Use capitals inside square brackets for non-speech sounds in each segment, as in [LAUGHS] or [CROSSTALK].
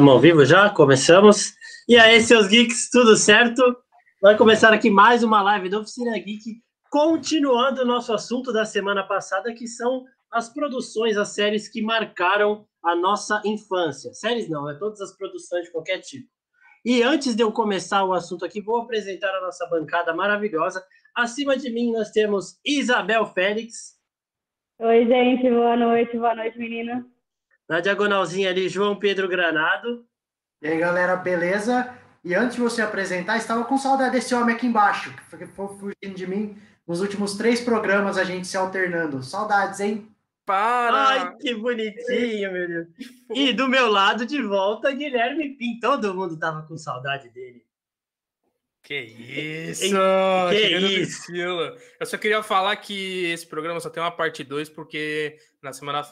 Estamos ao vivo já? Começamos. E aí, seus geeks, tudo certo? Vai começar aqui mais uma live da Oficina Geek, continuando o nosso assunto da semana passada, que são as produções, as séries que marcaram a nossa infância. Séries não, é todas as produções de qualquer tipo. E antes de eu começar o assunto aqui, vou apresentar a nossa bancada maravilhosa. Acima de mim nós temos Isabel Félix. Oi, gente, boa noite, boa noite, menina. Na diagonalzinha ali, João Pedro Granado. E aí, galera, beleza? E antes de você apresentar, estava com saudade desse homem aqui embaixo, que foi fugindo de mim. Nos últimos três programas, a gente se alternando. Saudades, hein? Para! Ai, que bonitinho, meu Deus. E do meu lado, de volta, Guilherme Pim. Todo mundo tava com saudade dele. Que isso! Que isso! Eu só queria falar que esse programa só tem uma parte 2, porque na semana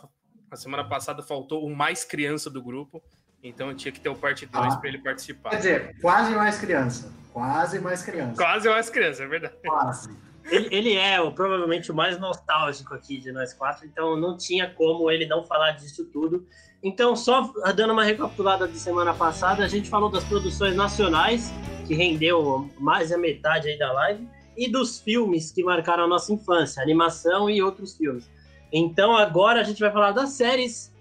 a semana passada faltou o mais criança do grupo, então tinha que ter o parte 2 ah, para ele participar. Quer dizer, quase mais criança. Quase mais criança. Quase mais criança, é verdade. Quase. Ele, ele é o, provavelmente o mais nostálgico aqui de nós quatro, então não tinha como ele não falar disso tudo. Então, só dando uma recapitulada de semana passada, a gente falou das produções nacionais, que rendeu mais da metade aí da live, e dos filmes que marcaram a nossa infância, animação e outros filmes. Então agora a gente vai falar das séries,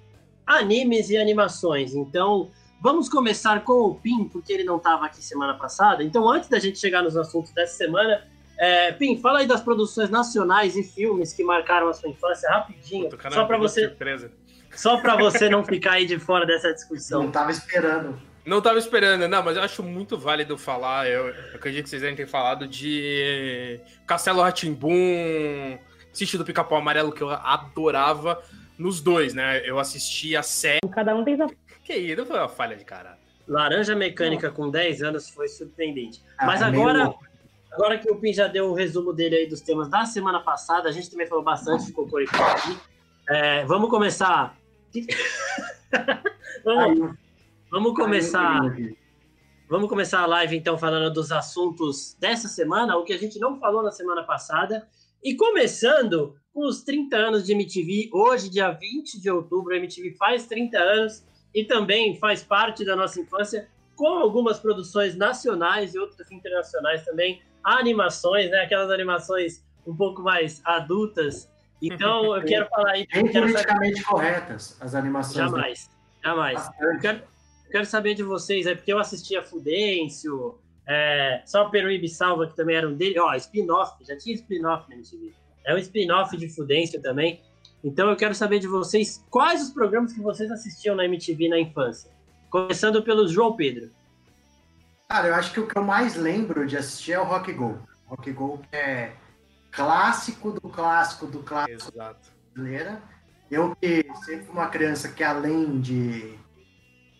animes e animações. Então vamos começar com o Pim, porque ele não estava aqui semana passada. Então antes da gente chegar nos assuntos dessa semana, é, Pim, fala aí das produções nacionais e filmes que marcaram a sua infância rapidinho, só para você, surpresa. só para você não ficar aí de fora dessa discussão. Não estava esperando. Não estava esperando, não, mas eu acho muito válido falar. Eu, eu acredito que vocês devem ter falado de Castelo Ratimbum, assisti do Pica-Pau Amarelo, que eu adorava nos dois, né? Eu assisti a série. Cada um tem sua. Que isso, foi uma falha de cara. Laranja Mecânica com 10 anos foi surpreendente. Ah, Mas agora, agora que o Pin já deu o resumo dele aí dos temas da semana passada, a gente também falou bastante de Cocorico aqui. É, vamos começar. [LAUGHS] vamos, vamos começar. Vamos começar a live então falando dos assuntos dessa semana, o que a gente não falou na semana passada e começando com os 30 anos de MTV, hoje, dia 20 de outubro, a MTV faz 30 anos e também faz parte da nossa infância, com algumas produções nacionais e outras internacionais também, animações, né? Aquelas animações um pouco mais adultas. Então, eu [LAUGHS] quero falar aí. Bem politicamente saber... corretas as animações. Jamais, jamais. Eu quero, eu quero, saber de vocês, é porque eu assistia Fudêncio, é, só Peruíbe Salva, que também era um dele. Ó, spin-off, já tinha spin-off na MTV. É um spin-off de Fudência também. Então eu quero saber de vocês quais os programas que vocês assistiam na MTV na infância. Começando pelo João Pedro. Cara, eu acho que o que eu mais lembro de assistir é o Rock Go. Rock Go é clássico do clássico do clássico Exato. brasileira. Eu que sempre fui uma criança que além de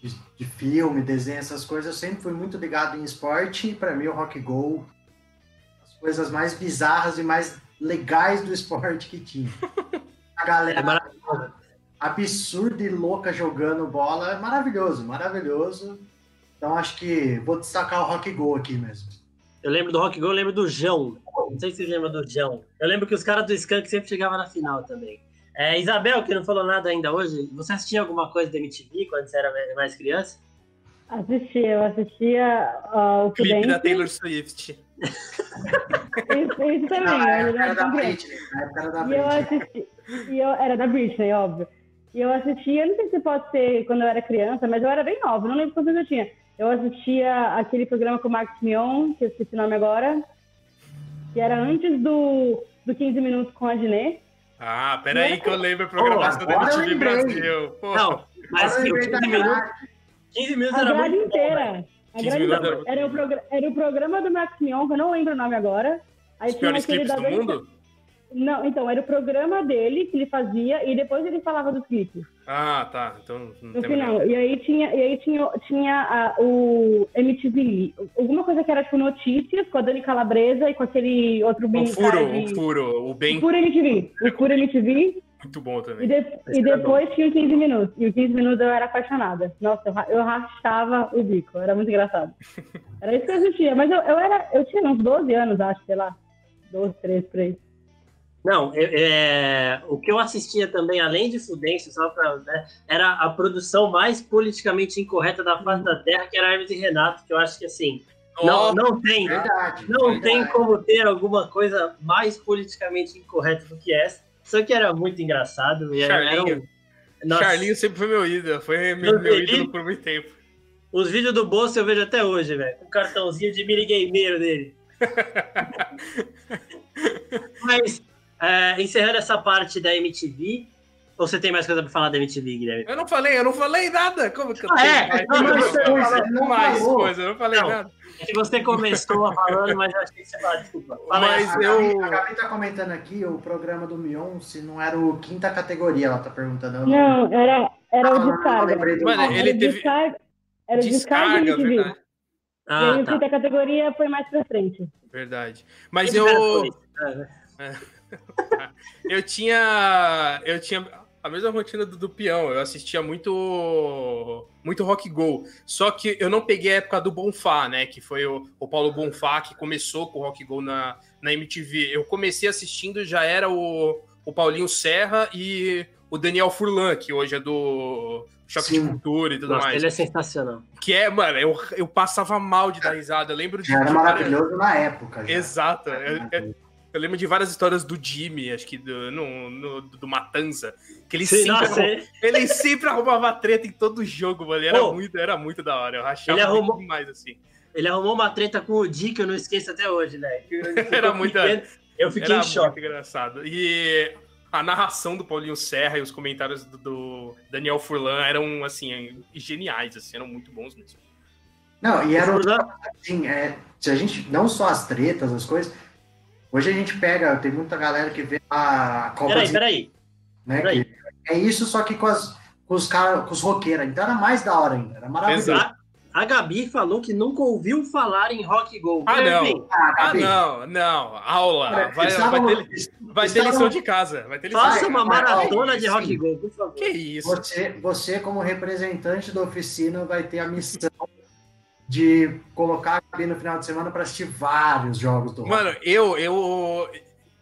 de, de, filme, desenho, essas coisas, eu sempre fui muito ligado em esporte. E para mim, o rock go, as coisas mais bizarras e mais legais do esporte que tinha. A galera é absurda e louca jogando bola, é maravilhoso, maravilhoso. Então acho que vou destacar o rock go aqui mesmo. Eu lembro do rock go, eu lembro do João. Não sei se vocês lembram do João. Eu lembro que os caras do Skank sempre chegavam na final também. É, Isabel, que não falou nada ainda hoje, você assistia alguma coisa da MTV quando você era mais criança? Assistia, eu assistia uh, o Clipe da Taylor Swift. isso, isso também. Não, era, era, da Britney. Era da Britney. E eu assisti, e eu, era da Britney, óbvio. E eu assistia, não sei se pode ser quando eu era criança, mas eu era bem nova, não lembro quantos eu tinha. Eu assistia aquele programa com o Marcos Mion, que eu esqueci o nome agora, que era antes do, do 15 Minutos com a Ginê. Ah, peraí que eu lembro a programação da MTV Brasil. Não, mas 15 minutos, 15 minutos era muito inteira. A grade era, era, o era o programa do Max Mion, que eu não lembro o nome agora. Aí Os piores clipes do mundo? Não, então, era o programa dele que ele fazia e depois ele falava dos clipes. Ah, tá. Então não no final. E aí tinha, e aí tinha, tinha a, o MTV, alguma coisa que era tipo notícias com a Dani Calabresa e com aquele outro bem. O furo, de... o furo, o bem. O furo MTV. O furo MTV. Muito bom também. E, de, e depois tinha 15 minutos. E o 15 minutos eu era apaixonada. Nossa, eu, eu rachava o bico. Era muito engraçado. [LAUGHS] Era isso que eu assistia. Mas eu, eu, era, eu tinha uns 12 anos, acho, sei lá. 12, 13, 13. Não, é, é, o que eu assistia também, além de Fudêncio, só pra, né, era a produção mais politicamente incorreta da face da Terra, que era Hermes e Renato, que eu acho que assim. Não, não tem, Verdade. não verdade. tem como ter alguma coisa mais politicamente incorreta do que essa. Só que era muito engraçado. E era um- Charlinho. Charlinho sempre foi meu ídolo, foi meu, Meu ídolo. por muito tempo. Os vídeos do bolso eu vejo até hoje, velho. Com cartãozinho de minigameiro dele. [LAUGHS] Mas, é, encerrando essa parte da MTV, ou você tem mais coisa pra falar da MTV, Guilherme? Eu não falei, eu não falei nada. Como que eu Ah, é? tenho mais, Não, não mais coisa? Eu não falei Não. nada. É que você começou falando, mas eu achei que você falou, desculpa. Fala Mas. A eu- a Gabi tá comentando aqui o programa do Mion, se não era o quinta categoria, ela tá perguntando. Não, era, era Ah, o não, descarga. Mano, ele Era o teve- descarga, era o descarga Descarga, MTV. verdade. E aí Ah, o tá. quinta categoria foi mais pra frente. Verdade. Mas eu. né? [LAUGHS] eu tinha. Eu tinha a mesma rotina do, do peão. Eu assistia muito. Muito rock go. Só que eu não peguei a época do Bonfá, né? Que foi o, o Paulo Bonfá que começou com o rock go na, na MTV. Eu comecei assistindo, já era o, o Paulinho Serra e o Daniel Furlan, que hoje é do Choque de Sim. Cultura e tudo Nossa, mais. ele é sensacional. Que é, mano, eu, eu passava mal de dar risada. Eu lembro de. Já era de maravilhoso na época. Já. Exato. Eu, eu- eu lembro de várias histórias do Jimmy, acho que do, no, no- do Matanza, que ele Sim, sempre, nossa, arrumava, ele, ele sempre arrumava treta em todo jogo, mano. Era, Pô. muito, era muito da hora. Eu rachava Ele muito arrumou- demais, assim. ele arrumou uma treta com o Di, que eu não esqueço até hoje, né? [LAUGHS] Era muito- Eu fiquei Era em choque. muito engraçado. E a narração do Paulinho Serra e os comentários do, do Daniel Furlan eram, assim, geniais, assim, eram muito bons mesmo. Não, e era Furlan- assim, é, se a gente, não só as tretas, as coisas, hoje a gente pega, tem muita galera que vê a Copa Peraí, de- peraí. né, peraí. que é isso, só que com, as, com os caras, com os roqueiros, então era mais da hora ainda, era maravilhoso. Exato. A Gabi falou que nunca ouviu falar em Rock Go. Ah, não. Enfim, Ah, Ah, não, não. Aula. Vai, vai ter, vai ter estavam- lição de casa. Vai ter lição Faça uma vai, maratona de. Rock Go, por favor. Que isso? Você, você, como representante da oficina, vai ter a missão de colocar a Gabi no final de semana para assistir vários jogos do Rock. Mano, eu, eu,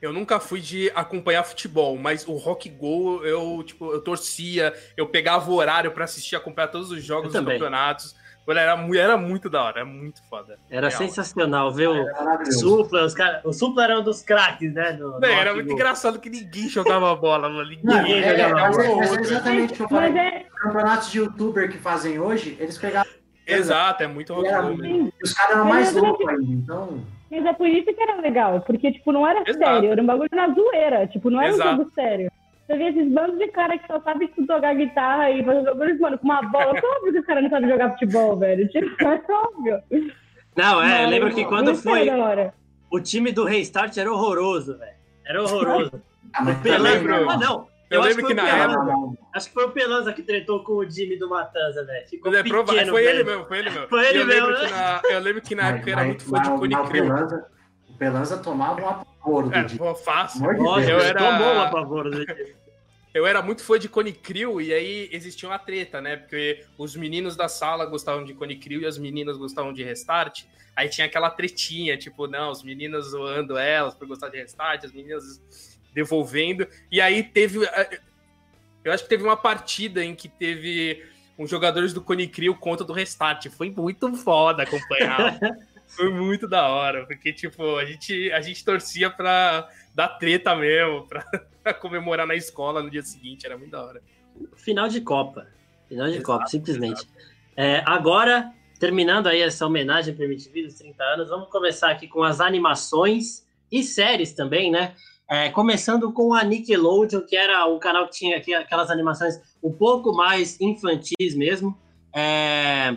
eu nunca fui de acompanhar futebol, mas o Rock Go eu, tipo, eu torcia, eu pegava o horário pra assistir, acompanhar todos os jogos dos campeonatos. Mano, era, era muito da hora, era muito foda. Era Real. sensacional ver o. Supla, os cara, o Supla era um dos craques, né? Do, Véi, era muito Go. engraçado que ninguém jogava bola, mano. Ninguém é, jogava é, bola. mas é exatamente o que eu falei. Mas é, Os campeonatos de youtuber que fazem hoje, eles pegavam. Exato, é muito mesmo. Os caras eram mais loucos ainda, então. mas é por isso que era legal, porque, tipo, não era Exato. sério, era um bagulho na zoeira, tipo, não era Exato. um jogo sério. Você vê esses bandos de cara que só sabe tipo, tocar guitarra e fazer bagulhos, mano, com uma bola. É óbvio que os caras não sabem jogar futebol, velho. Tipo, [LAUGHS] é óbvio. Não, é, eu Mas lembro que quando foi o time do Restart era horroroso, velho. Era horroroso. Ah, mas Pelanza, lembro. não. Eu acho lembro que na não. Acho que foi o Pelanza que tretou com o Jimmy do Matanza, velho. Ficou Mas é pequeno, foi velho. ele mesmo, foi ele mesmo. Foi ele eu lembro mesmo, que na, Eu lembro que na Mas- época eu era mas- muito fã de mas- Cone mas. Pelanza, o Pelanza tomava um apavoro do É, pô, fácil. De Nossa, Deus. eu era- tomou um apavoro dele. Eu era muito fã de Cone Crew e aí existia uma treta, né? Porque os meninos da sala gostavam de Cone Crew e as meninas gostavam de Restart. Aí tinha aquela tretinha, tipo, não, os meninos zoando elas por gostar de Restart, as meninas devolvendo. E aí teve. eh, Eu acho que teve uma partida em que teve uns jogadores do Cone Crew contra do Restart. Foi muito foda acompanhar. [LAUGHS] Foi muito da hora, porque, tipo, a gente, a gente torcia pra dar treta mesmo, pra, [LAUGHS] pra comemorar na escola no dia seguinte, era muito da hora. Final de Copa. Final de Exato, Copa, simplesmente. É, agora, terminando aí essa homenagem MTV dos 30 anos, vamos começar aqui com as animações e séries também, né? É, começando com a Nickelodeon, que era o canal que tinha aquelas animações um pouco mais infantis mesmo. É,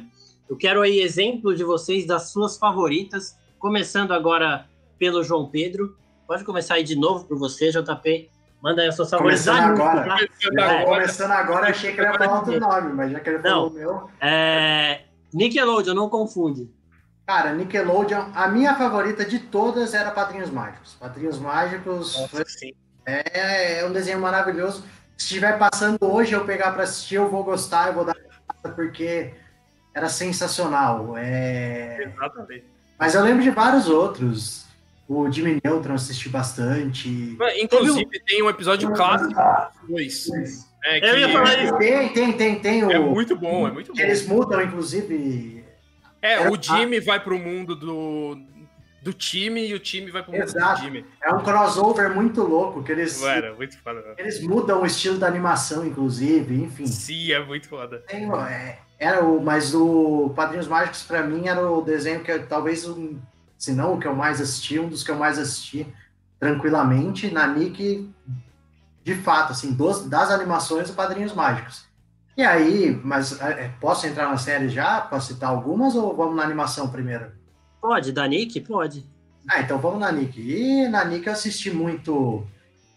eu quero aí exemplo de vocês das suas favoritas, começando agora pelo João Pedro. Pode começar aí de novo por você, JP. Manda aí as suas favoritas. Começando Ah, agora. tá? É, começando agora, achei que ele ia falar outro nome, mas já que ele falou o meu. É, Nickelodeon, não confunde. Cara, Nickelodeon, a minha favorita de todas era Padrinhos Mágicos. Padrinhos Mágicos foi- sim. é, é um desenho maravilhoso. Se estiver passando hoje eu pegar para assistir, eu vou gostar, eu vou dar porque era sensacional. É... Exatamente. Mas eu lembro de vários outros. O Jimmy Neutron assisti bastante. Inclusive, tem um episódio clássico dois. É, que... Eu ia falar isso. Tem, tem, tem, tem. O... É muito bom, é muito bom. Eles mudam, inclusive. É, o Jimmy vai pro mundo do, do time e o time vai pro mundo Exato. do time. É um crossover muito louco, que eles. Era, muito foda. Eles mudam o estilo da animação, inclusive, enfim. Sim, é muito foda. Tem, é, era o, mas o Padrinhos Mágicos, para mim, era o desenho que talvez um se não o que eu mais assisti, um dos que eu mais assisti tranquilamente, na Nick, de fato, assim, dos, das animações do Padrinhos Mágicos. E aí, mas é, posso entrar na série já, para citar algumas, ou vamos na animação primeiro? Pode, da Nick? Pode. Ah, então vamos na Nick. E na Nick eu assisti muito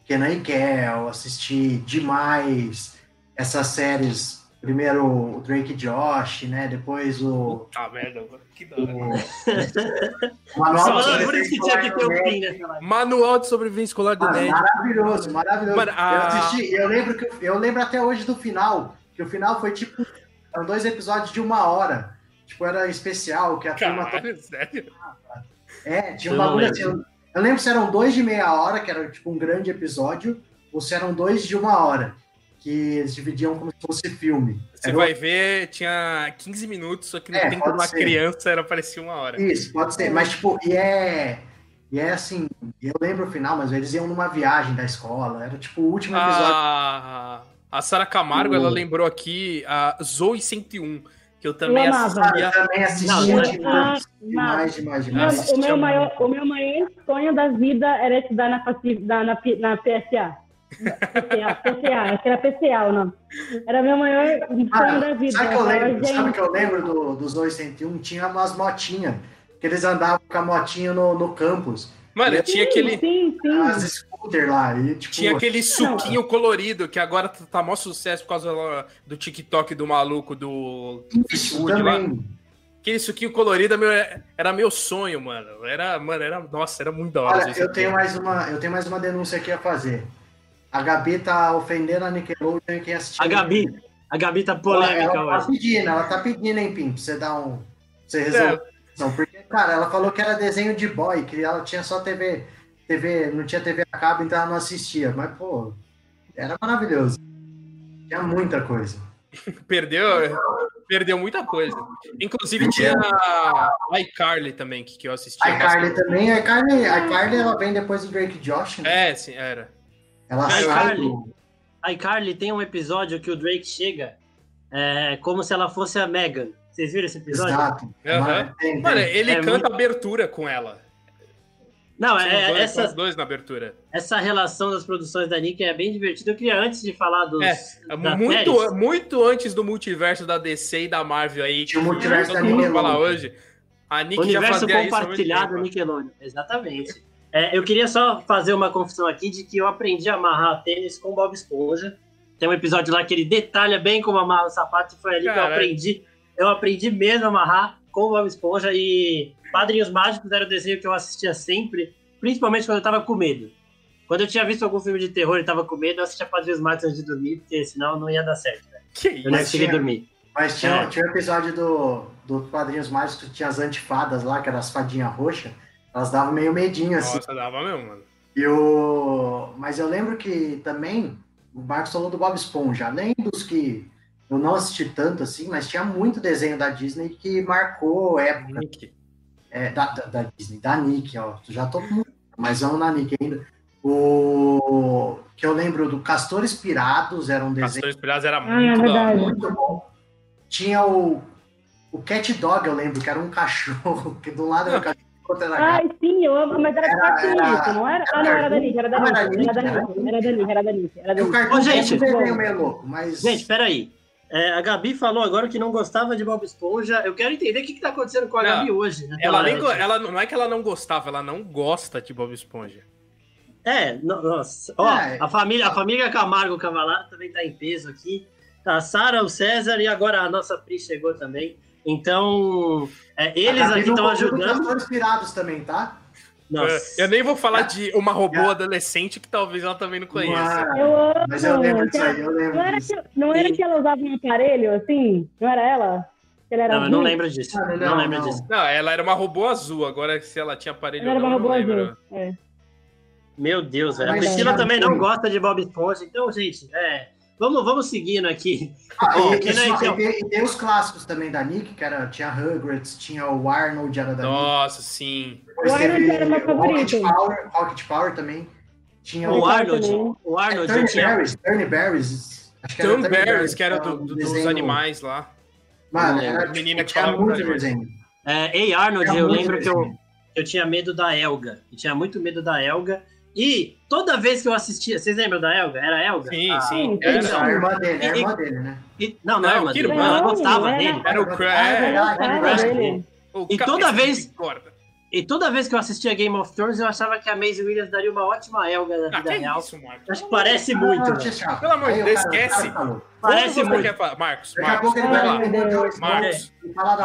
Kenan e Kel, assisti demais essas séries Primeiro o Drake Josh, né? Depois o. Ah, merda, que da hora. O... Manual Só por isso que tinha que ter o fim, né? Manual de sobrevivência escolar do ah, Ned. Maravilhoso, maravilhoso. Mano, a... Eu assisti, eu lembro que eu lembro até hoje do final, que o final foi tipo. Eram dois episódios de uma hora. Tipo, era especial, que a Caralho, turma. Sério? É, tinha um bagulho assim. Eu, eu lembro se eram dois de meia hora, que era tipo um grande episódio, ou se eram dois de uma hora que eles dividiam como se fosse filme. Você era vai ver, tinha 15 minutos, só que no é, tempo de uma ser. criança era parecia uma hora. Isso, pode ser. Mas, tipo, e é. E é assim, eu lembro o final, mas eles iam numa viagem da escola. Era tipo o último episódio. A, a Sara Camargo, uh. ela lembrou aqui a Zoe 101, que eu também eu assistia. Eu também assistia não, demais, demais, demais, demais. O meu, maior, o meu maior sonho da vida era estudar na, na, na, na PSA. PCA, PCA, acho que era PCA ou não. Era meu maior sonho ah, da vida. Sabe que eu lembro, sabe que eu lembro do, dos 201? Tinha umas motinhas, que eles andavam com a motinha no, no campus. Mano, tinha aquele. Sim, sim. As scooter lá. E, tipo, tinha aquele suquinho colorido, que agora tá, tá maior sucesso por causa do TikTok do maluco do. Isso também. Lá. Aquele suquinho colorido meu, era meu sonho, mano. Era, mano, era. Nossa, era muito da hora. Olha, eu tenho, mais uma, eu tenho mais uma denúncia aqui a fazer. A Gabi tá ofendendo a Nickelodeon e quem assistiu. A Gabi, a Gabi tá polêmica ela, ela tá pedindo, ela tá pedindo, hein, Pim, pra você dar um. Pra você resolver. É. Não, porque, cara, ela falou que era desenho de boy, que ela tinha só TV, TV, não tinha TV a cabo, então ela não assistia. Mas, pô, era maravilhoso. Tinha muita coisa. [LAUGHS] perdeu, perdeu muita coisa. Inclusive tinha a iCarly também, que, que eu assistia. A iCarly também, a iCarly, a iCarly ela vem depois do Drake Josh, né? É, sim, era. Ela iCarly, do... iCarly tem um episódio que o Drake chega é, como se ela fosse a Megan. Vocês viram esse episódio? Exato. Uhum. Mano, ele é canta muito... abertura com ela. Não, é, dois, essa, dois na abertura. Essa relação das produções da Nick é bem divertida. Eu queria, antes de falar dos. É, muito, muito antes do multiverso da DC e da Marvel aí. Tinha o multiverso da Nickelodeon. hoje. A Nick Universo já compartilhado Nickelodeon. Exatamente. É, eu queria só fazer uma confissão aqui de que eu aprendi a amarrar tênis com Bob Esponja. Tem um episódio lá que ele detalha bem como amarra o sapato e foi ali Caralho. que eu aprendi. Eu aprendi mesmo a amarrar com Bob Esponja e Padrinhos Mágicos era o desenho que eu assistia sempre, principalmente quando eu tava com medo. Quando eu tinha visto algum filme de terror e tava com medo, eu assistia Padrinhos Mágicos antes de dormir, porque senão não ia dar certo. Né? Que eu não conseguia dormir. Mas tinha, é. tinha um episódio do, do Padrinhos Mágicos que tinha as antifadas lá, que eram as fadinhas roxas. Elas davam meio medinho, assim. Nossa, dava mesmo, mano. E o... Mas eu lembro que também o Marcos falou do Bob Esponja. Além dos que eu não assisti tanto assim, mas tinha muito desenho da Disney que marcou época. Nick. É, da, da, da, Disney, da Nick, ó. Já tô com. Mas vamos na Nick ainda. O que eu lembro do Castores Pirados era um desenho. Castores Pirados era muito, ah, é muito bom. Tinha o, o Cat Dog, eu lembro, que era um cachorro, [LAUGHS] que do lado era um cachorro Ai, sim, eu amo, mas era, era, era isso, não era? Ah, não, era da Nick, era da Nick, era da Nick, era da Nick, era da Nick. Era da Nick. Ô, gente, meio louco, mas... Gente, peraí. É, a Gabi falou agora que não gostava de Bob Esponja. Eu quero entender o que está acontecendo com a não, Gabi hoje. Né? Ela, nem, ela não é que ela não gostava, ela não gosta de Bob Esponja. É, nossa. Ó, é. a família, a família Camargo Cavalar também está em peso aqui. Tá a Sara, o César e agora a nossa Pri chegou também. Então, é, eles aqui estão ajudando. Os inspirados também, tá? Nossa. Eu nem vou falar de uma robô é. adolescente que talvez ela também não conheça. Eu amo. Mas eu lembro disso aí, eu lembro não era, que, não era que ela usava um aparelho assim? Não era ela? Ele era Não, eu não lembro disso. Não, Não, não, lembro não. disso. Não, ela era uma robô azul. Agora, se ela tinha aparelho Ele era ou uma não, robô eu não lembro. azul. É. Meu Deus, velho. A Priscila também não gosta de Bob Esponja. Então, gente, é. Vamos, vamos seguindo aqui. Ah, [LAUGHS] e, que e nem só- que eu- e tem, e tem os clássicos também da Nick, que era, tinha Rugrats, tinha o Arnold, era da Nick. Nossa, sim. Depois O Arnold era meu Rocket favorito. Power, Rocket Power também. Tinha O o, Arnold, também. o é, Arnold Turn tinha. Berries, Turn Berries. Acho que Turn Berries, que era do- o do- dos animais lá. Mano, É, era, a menina que tinha falava muito desenho. É, Ei Arnold, eu lembro que eu, eu tinha medo da Elga. Eu tinha muito medo da Elga. E toda vez que eu assistia. Vocês lembram da Elga? Era a Elga? Sim, Ah, sim. A Era, irmã dele, a E- irmã dele, né? e- não, não, Não, é irmã dele. irmã? Ela gostava dele. era o Ah, Crash. verdade. dele. o E cabeça toda vez-. E toda vez que eu assistia Game of Thrones, eu achava que a Maisie Williams daria uma ótima Elga da Ah, que real. isso, Marcos? Acho que parece Ah, muito. não, chato. Pelo amor de Deus, esquece. cara. Parece Como você muito. quer falar? Marcos, Daqui a Marcos, pouco ele Ai, vai lá. Marcos, e.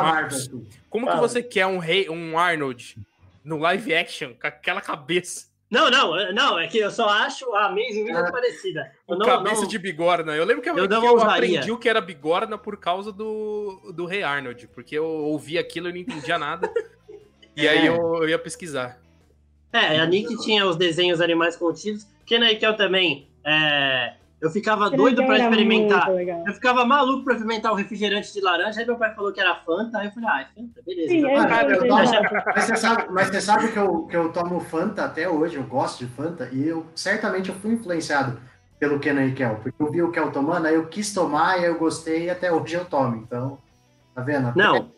Marcos. aqui. como que você quer um rei, um Arnold no live action com aquela cabeça? Não, não, não, é que eu só acho a Maisie Williams Ah. parecida. Eu não, cabeça não- de bigorna. Eu lembro que eu, Eu que eu aprendi o que era bigorna por causa do, do Rei Arnold, porque eu ouvi aquilo e não entendia nada. e aí É. eu, eu ia pesquisar. É, a Nick tinha os desenhos animais contidos. Kenna e Kel também. é, eu ficava doido pra Era experimentar. Eu ficava maluco pra experimentar o refrigerante de laranja. Aí meu pai falou que era Fanta. Aí eu falei, ah, é Fanta, beleza. Sim, então é. Cara, eu verdade. tomo- mas você sabe, mas você sabe que, eu, que eu tomo Fanta até hoje, eu gosto de Fanta, e eu certamente eu fui influenciado pelo Kenan e Kel, porque eu vi o Kel tomando, aí eu quis tomar, aí eu gostei e até hoje eu tomo. Então, tá vendo? Não,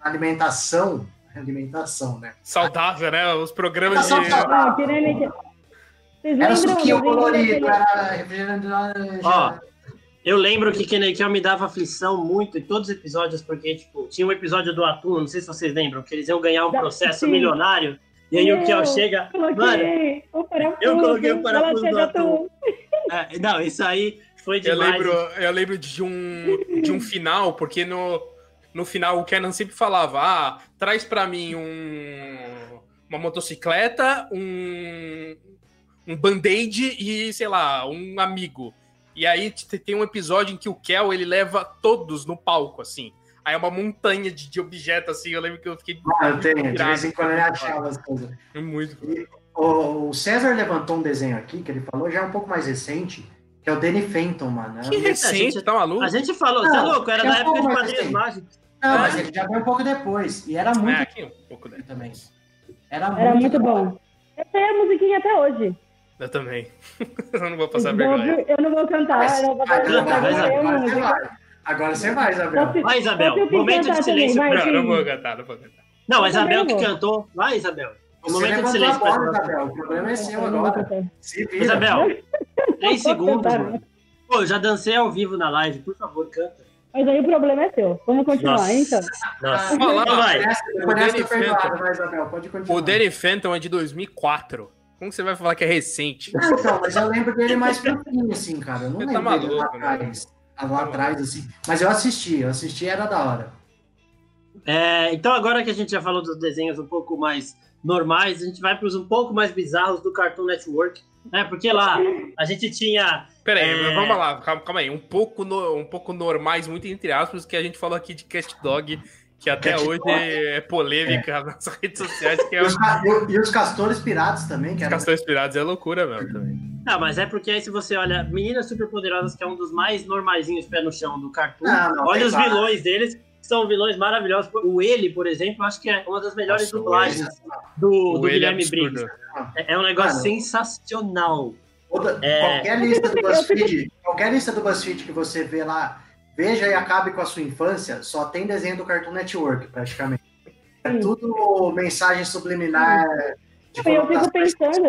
Alimentação, alimentação, né? Saudável, né? Os programas de. Saudável. Ah, que- Vocês Era suquinho colorido, era refrigerante. Ó, eu lembro que Kenna e Kel me dava aflição muito em todos os episódios, porque, tipo, tinha um episódio do Atum, não sei se vocês lembram, que eles iam ganhar um processo sim. milionário. E aí o Kel Eu chega. Mano, o eu coloquei o parafuso do atum. tu. [LAUGHS] é, não, isso aí foi Eu demais. lembro, eu lembro de um, de um final, porque no, no final o Kenan sempre falava: ah, traz pra mim um, uma motocicleta, um, um band-aid e, sei lá, um amigo. E aí tem um episódio em que o Kel ele leva todos no palco, assim. Aí é uma montanha de, de objetos, assim. Eu lembro que eu fiquei Ah, eu tenho, de vez em quando ele achava as coisas. muito. O o César levantou um desenho aqui, que ele falou, já é um pouco mais recente, que é o Danny Phantom, mano. Que É recente, gente- tá maluco? A gente falou, você é Não, louco, era na época de foi, assim, Mágicos. Não, mas ele já veio um pouco depois. E era muito É, aqui um pouco, né? também. Era muito, Era muito bom. Essa é a musiquinha até hoje. Eu também. [LAUGHS] eu não vou passar vergonha. eu não vou cantar, Mas- não vou Vai, cantar. vai, não agora você vai. Agora você vai, Isabel. Vai, Isabel, momento de também, silêncio. vai, Não, não vou cantar, não vou cantar. Não, a também Isabel que cantou. Vai, Isabel. Você momento de silêncio pra bola, Isabel. Isabel. O problema é seu agora. Se vira. Isabel, três segundos, cantar, mano. Pô, eu já dancei ao vivo na live, por favor, canta. Mas aí o problema é seu. Vamos continuar, Nossa. então. Nossa. Lá, vai. O Isabel. O Danny Phantom é de 2004. Como você vai falar que é recente? Ah, então, mas eu lembro dele mais pro fim, assim, cara. Eu não Você lembro tá dele lá maluco, né? atrás. Lá atrás, assim. Mas eu assisti, eu assisti era da hora. É, então, agora que a gente já falou dos desenhos um pouco mais normais, a gente vai para os um pouco mais bizarros do Cartoon Network, né? Porque lá a gente tinha. Pera aí, É. vamos lá, calma, calma aí. Um pouco, no- um pouco normais, muito entre aspas, que a gente falou aqui de Cast Dog, que até Cat hoje Dog. é polêmica nas [LAUGHS] redes sociais, que E é os, os e- e os castores pirados também, que eram Castores Pirados é loucura mesmo também. Ah, mas é porque aí se você olha Meninas Superpoderosas, que é um dos mais normaisinhos pé no chão do Cartoon, Não, não, olha os vilões deles, que são vilões maravilhosos. O Ele, por exemplo, acho que é uma das melhores Nossa, dublagens do, O do ele é Guilherme absurdo. Briggs. É, é um negócio Mano. sensacional. Toda- É. Qualquer lista do BuzzFeed, qualquer lista do BuzzFeed que você vê lá, veja e acabe com a sua infância, só tem desenho do Cartoon Network, praticamente. É tudo mensagem subliminar. Eu fico pensando,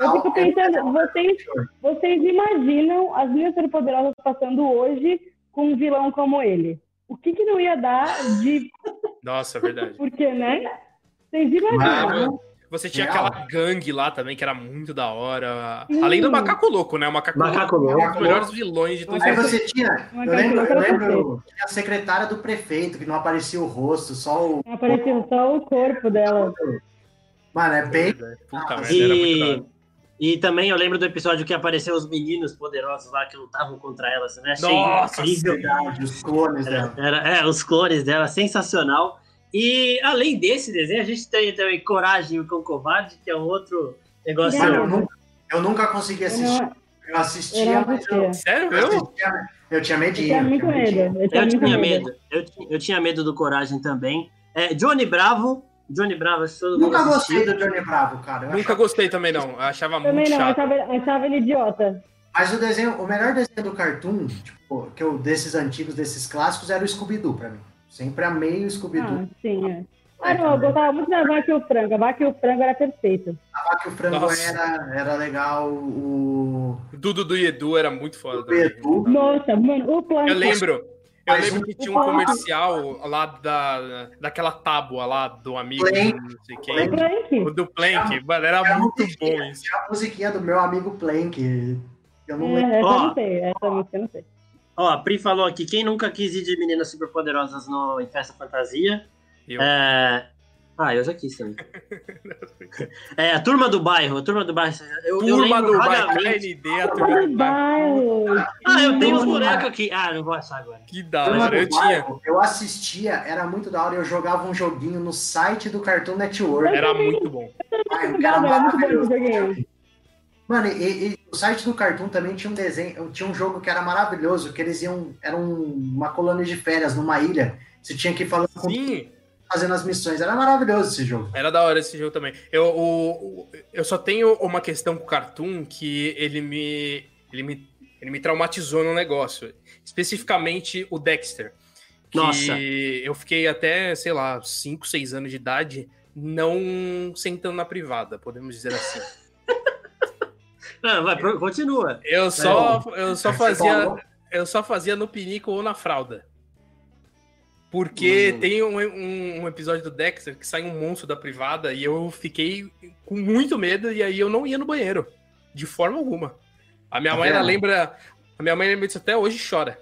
eu fico pensando, vocês, vocês imaginam as minhas superpoderosas passando hoje com um vilão como ele? O que que não ia dar de... Nossa, é verdade. [LAUGHS] Porque, né? Vocês Ah, imaginam. Você tinha Real. aquela gangue lá também, que era muito da hora. Sim. Além do Macaco Louco, né? O Macaco, Macaco Louco é um Louco. dos melhores vilões de todos Aí os você tinha, eu lembro, eu lembro tinha a secretária do prefeito, que não aparecia o rosto, só o. Apareceu só o corpo dela. Mano, é bem. Puta Ah, merda, era E. E também eu lembro do episódio que apareceu os meninos poderosos lá que lutavam contra ela, né? Achei Nossa, incrível. Verdade, os clones Era, dela. era- é, os clones dela, sensacional. E além desse desenho, a gente tem também Coragem com Covarde, que é um outro negócio. Mano, eu Não. nunca, eu nunca consegui Eu assistir. não, Eu assistia, eu não mas eu. Sério eu, assistia, eu tinha Eu medinho. tinha medo. Eu tinha Eu tinha medo. medo. Eu, ti- eu tinha medo do Coragem também. É, Johnny Bravo. Johnny Bravo, todo Nunca gostei do Johnny Bravo, cara. Eu Nunca achava- gostei também, não. Eu achava Também muito não, eu chato. achava, eu achava ele idiota. Mas o desenho, o melhor desenho do Cartoon, tipo, que eu, desses antigos, desses clássicos, era o Scooby-Doo pra mim. Sempre amei o Scooby-Doo. Ah, sim, é. Ah, não, eu gostava muito da Vaca e o Frango. A Vaca e o Frango era perfeito. A Vaca e o Frango Nossa. era, era legal, o, O Dudu e Edu era muito foda o também. Edu. Nossa, mano, o plano. Eu lembro. Eu Mas lembro que tinha um comercial lá da, daquela tábua lá do amigo, Plank. não sei Plank. quem. Plank. O do Plank, mano, era Tinha a muito bom isso. Tinha a musiquinha do meu amigo Plank. Eu não lembro. É, essa Ó. eu não sei, essa música eu não sei. Ó, a Pri falou aqui, quem nunca quis ir de meninas superpoderosas no, em Festa Fantasia? Eu. É... Ah, eu já quis também. [LAUGHS] É, a Turma do Bairro, a Turma do Bairro. Eu, eu Turma lembro do Bairro. KND, a turma do bairro. Ah, eu tenho os bonecos aqui. Ah, não vou achar agora. Que da Turma hora, do eu tinha. Bairro, Eu assistia, era muito da hora. Eu jogava um joguinho no site do Cartoon Network. Era muito bom. Ai, Obrigada, era muito bom esse maravilhoso. joguinho. Mano, e, e o site do Cartoon também tinha um desenho, tinha um jogo que era maravilhoso, que eles iam, era um- uma colônia de férias numa ilha. Você tinha que ir falando com Sim, fazendo as missões. Era maravilhoso esse jogo. era da hora esse jogo também. Eu, o, o- eu só tenho uma questão com o Cartoon que ele me, ele me, ele me traumatizou no negócio. Especificamente o Dexter. Que Nossa. eu fiquei até, sei lá, 5, 6 anos de idade não sentando na privada, podemos dizer assim. [LAUGHS] Não, vai, continua. Eu só, eu só fazia. Eu só fazia no pinico ou na fralda. Porque Uhum. tem um, um- um episódio do Dexter que sai um monstro da privada e eu fiquei com muito medo e aí eu não ia no banheiro. De forma alguma. A minha Tá mãe ela vendo? lembra. A minha mãe lembra disso até hoje e chora.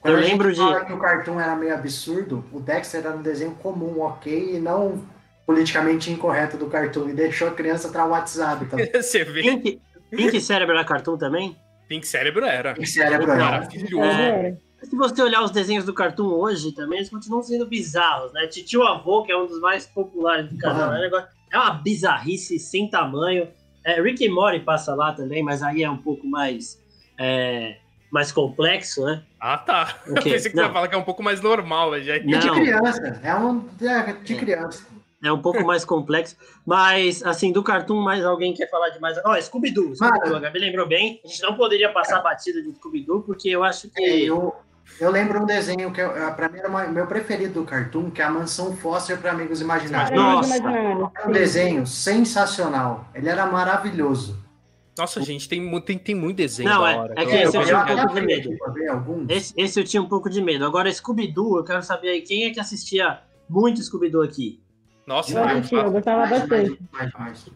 Quando Eu a gente lembro de- fala que o Cartoon era meio absurdo, o Dexter era um desenho comum, ok, e não politicamente incorreto do Cartoon. E deixou a criança traumatizada também. [LAUGHS] Você vê. Pink Cérebro era cartoon também? Pink Cérebro era. Em cérebro, era. Maravilhoso. É. Se você olhar os desenhos do Cartoon hoje também, eles continuam sendo bizarros, né? Titio Avô, que é um dos mais populares do canal, Uhum. é, é uma bizarrice sem tamanho. É, Rick and Morty passa lá também, mas aí é um pouco mais, é, mais complexo, né? Ah, tá. O Eu pensei que Não. você ia falar que é um pouco mais normal, já. E de criança. É um é, de criança. É um pouco mais complexo. Mas, assim, do Cartoon, mais alguém quer falar de mais... Ó, Scooby-Doo. Scooby-Doo, Mano. a Gabi lembrou bem. A gente não poderia passar batida de Scooby-Doo, porque eu acho que... Eu, eu lembro um desenho que eu, pra mim era uma- meu preferido do Cartoon, que é a Mansão Foster para Amigos Imaginários. Nossa. É um desenho sensacional. Ele era maravilhoso. Nossa, gente, tem, tem, tem muito desenho Não, da é- hora. é que esse eu eu- tinha um pouco de medo. Esse, esse eu tinha um pouco de medo. Agora, Scooby-Doo, eu quero saber aí quem é que assistia muito Scooby-doo aqui. Nossa, Eu assistia, eu gostava Mais, bastante. mais, mais, mais.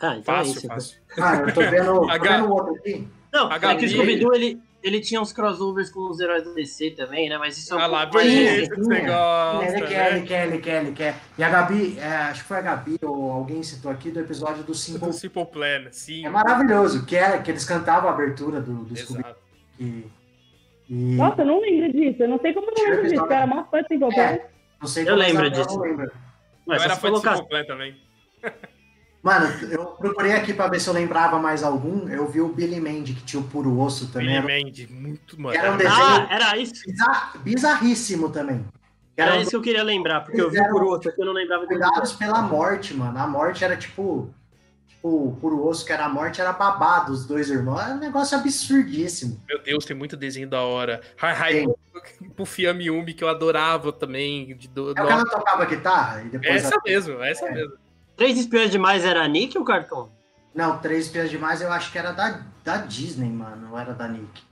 Ah, então é fácil, isso. então. fácil. Ah, eu tô vendo, [LAUGHS] tô H- vendo outro aqui. Não, A é que o Scooby-Doo, ele, ele tinha uns crossovers com os heróis do DC também, né? Mas isso é um Ah lá, bem recente. esse que você gosta, ele quer, né? ele quer, ele quer, ele quer. E a Gabi, é, acho que foi a Gabi ou alguém citou aqui do episódio do Simple. Do Simple Plan, sim. É maravilhoso, que, é, que eles cantavam a abertura do, do Scooby. Exato. E, Nossa, eu não lembro disso. Eu não sei como eu não lembro disso. Eu era mó fã de Simple Plan. Não sei Eu lembro disso. não lembra. Mas eu era colocar... Plan também. [LAUGHS] Mano, eu procurei aqui pra ver se eu lembrava mais algum. Eu vi o Billy Mandy, que tinha o puro osso também. Billy Era Mandy, muito, mano. Era um Era desenho- Ah, era isso. bizar- bizarríssimo também. Era Eram isso que eu queria lembrar, porque eu vi por outro que eu não lembrava do cuidados pela morte, mano. A morte era tipo. Tipo, o puro osso que era a morte, era babado os dois irmãos. Era um negócio absurdíssimo. Meu Deus, tem muito desenho da hora. Hi, hi. Pufiami Yumi, que eu adorava também. De, do, É o que ela tocava guitarra e depois. essa a- mesmo, essa mesmo. Três espiões demais era a Nick ou o Cartoon? Não, Três Espiãs Demais eu acho que era da, da Disney, mano. Não era da Nick.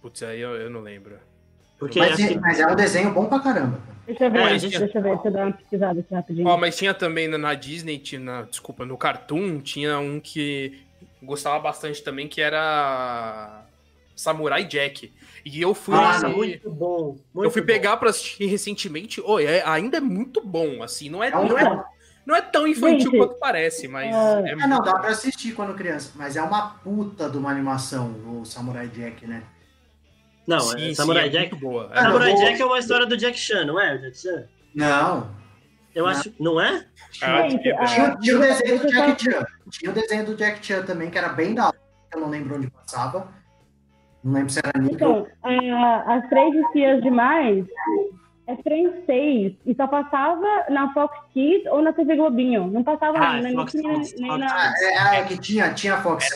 Putz, aí eu, eu não lembro. Porque Mas, que... mas é um desenho bom pra caramba. cara. Deixa eu ver, É, deixa, gente- deixa eu ver, deixa eu dar uma pesquisada aqui rapidinho. Ó, mas tinha também na, na Disney, tinha, na- desculpa, no Cartoon, tinha um que gostava bastante também, que era Samurai Jack. E eu fui. Ah, muito bom. eu muito fui bom. pegar pra assistir recentemente. Oi, é- ainda é muito bom, assim, não é, É um não é, Não é tão infantil Gente, quanto parece, mas. é- é Ah, não, dá pra assistir quando criança, mas é uma puta de uma animação, o Samurai Jack, né? Não, Sim, é, sim, Samurai é Jack. muito boa. Ah, Samurai Jack é uma história do Jack Chan, não é? O Jack Chan? Não. Eu Não. acho. Não é? Ah, Gente, que- a- Tinha, tinha o desenho do Jack Chan. Tinha o desenho do Jack Chan também, que era bem da hora. Eu não lembro onde passava. Não lembro se era nível. Então, a- as três espias demais é francês e só passava na Fox Kids ou na TV Globinho. Não passava Ah, nem, Fox nem, Kids, nem Fox na. Ah, é, é que tinha, tinha Fox.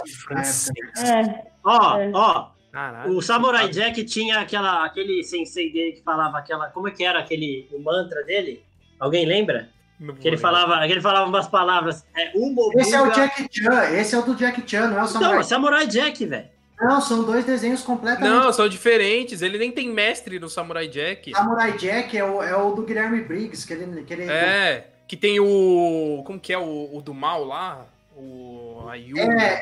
É, Ó, É. ó. Caralho. O Samurai Jack tinha aquela, aquele sensei dele que falava aquela. Como é que era aquele o mantra dele? Alguém lembra? Não Que ele lembrar. falava, que ele falava umas palavras. É uma Esse é o Jack Chan, esse é o do Jack Chan, não é o Então, Samurai é Samurai Jack, velho. Não, são dois desenhos completamente. Não, são diferentes. Ele nem tem mestre no Samurai Jack. Samurai Jack é o, é o do Guilherme Briggs, que ele. Que ele É, que tem o. Como que é o, o do mal lá? O. A Yumi, É, né?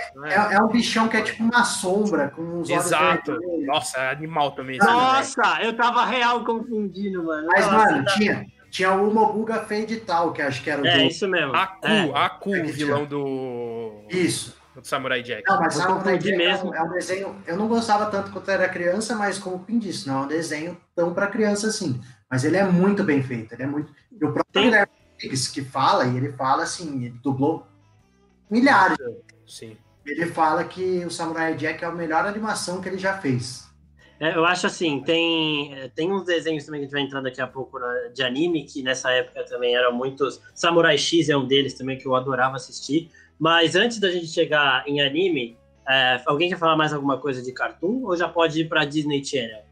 é, é um bichão que é tipo uma sombra, com os olhos Exato. Nossa, é animal também. Nossa, eu tava real confundindo, mano. Mas, Nossa, mano, tá- tinha, tinha o Mobuga Fade Tal, que acho que era o É, do... isso mesmo. Aku, É. Aku, É o vilão do. Isso. do Samurai Jack. Não, mas Eu Samurai Jack é mesmo. um, é um desenho... Eu não gostava tanto quando eu era criança, mas como o Pim disse, não é um desenho tão pra criança assim. Mas ele é muito bem feito, ele é muito... E o próprio Tem- Guilherme que fala, e ele fala assim, ele dublou milhares. Sim. Ele fala que o Samurai Jack é a melhor animação que ele já fez. É, eu acho assim, tem, é, tem uns desenhos também que a gente vai entrar daqui a pouco na- de anime, que nessa época também eram muitos. Samurai X é um deles também que eu adorava assistir. Mas antes da gente chegar em anime, é, alguém quer falar mais alguma coisa de cartoon ou já pode ir pra Disney Channel?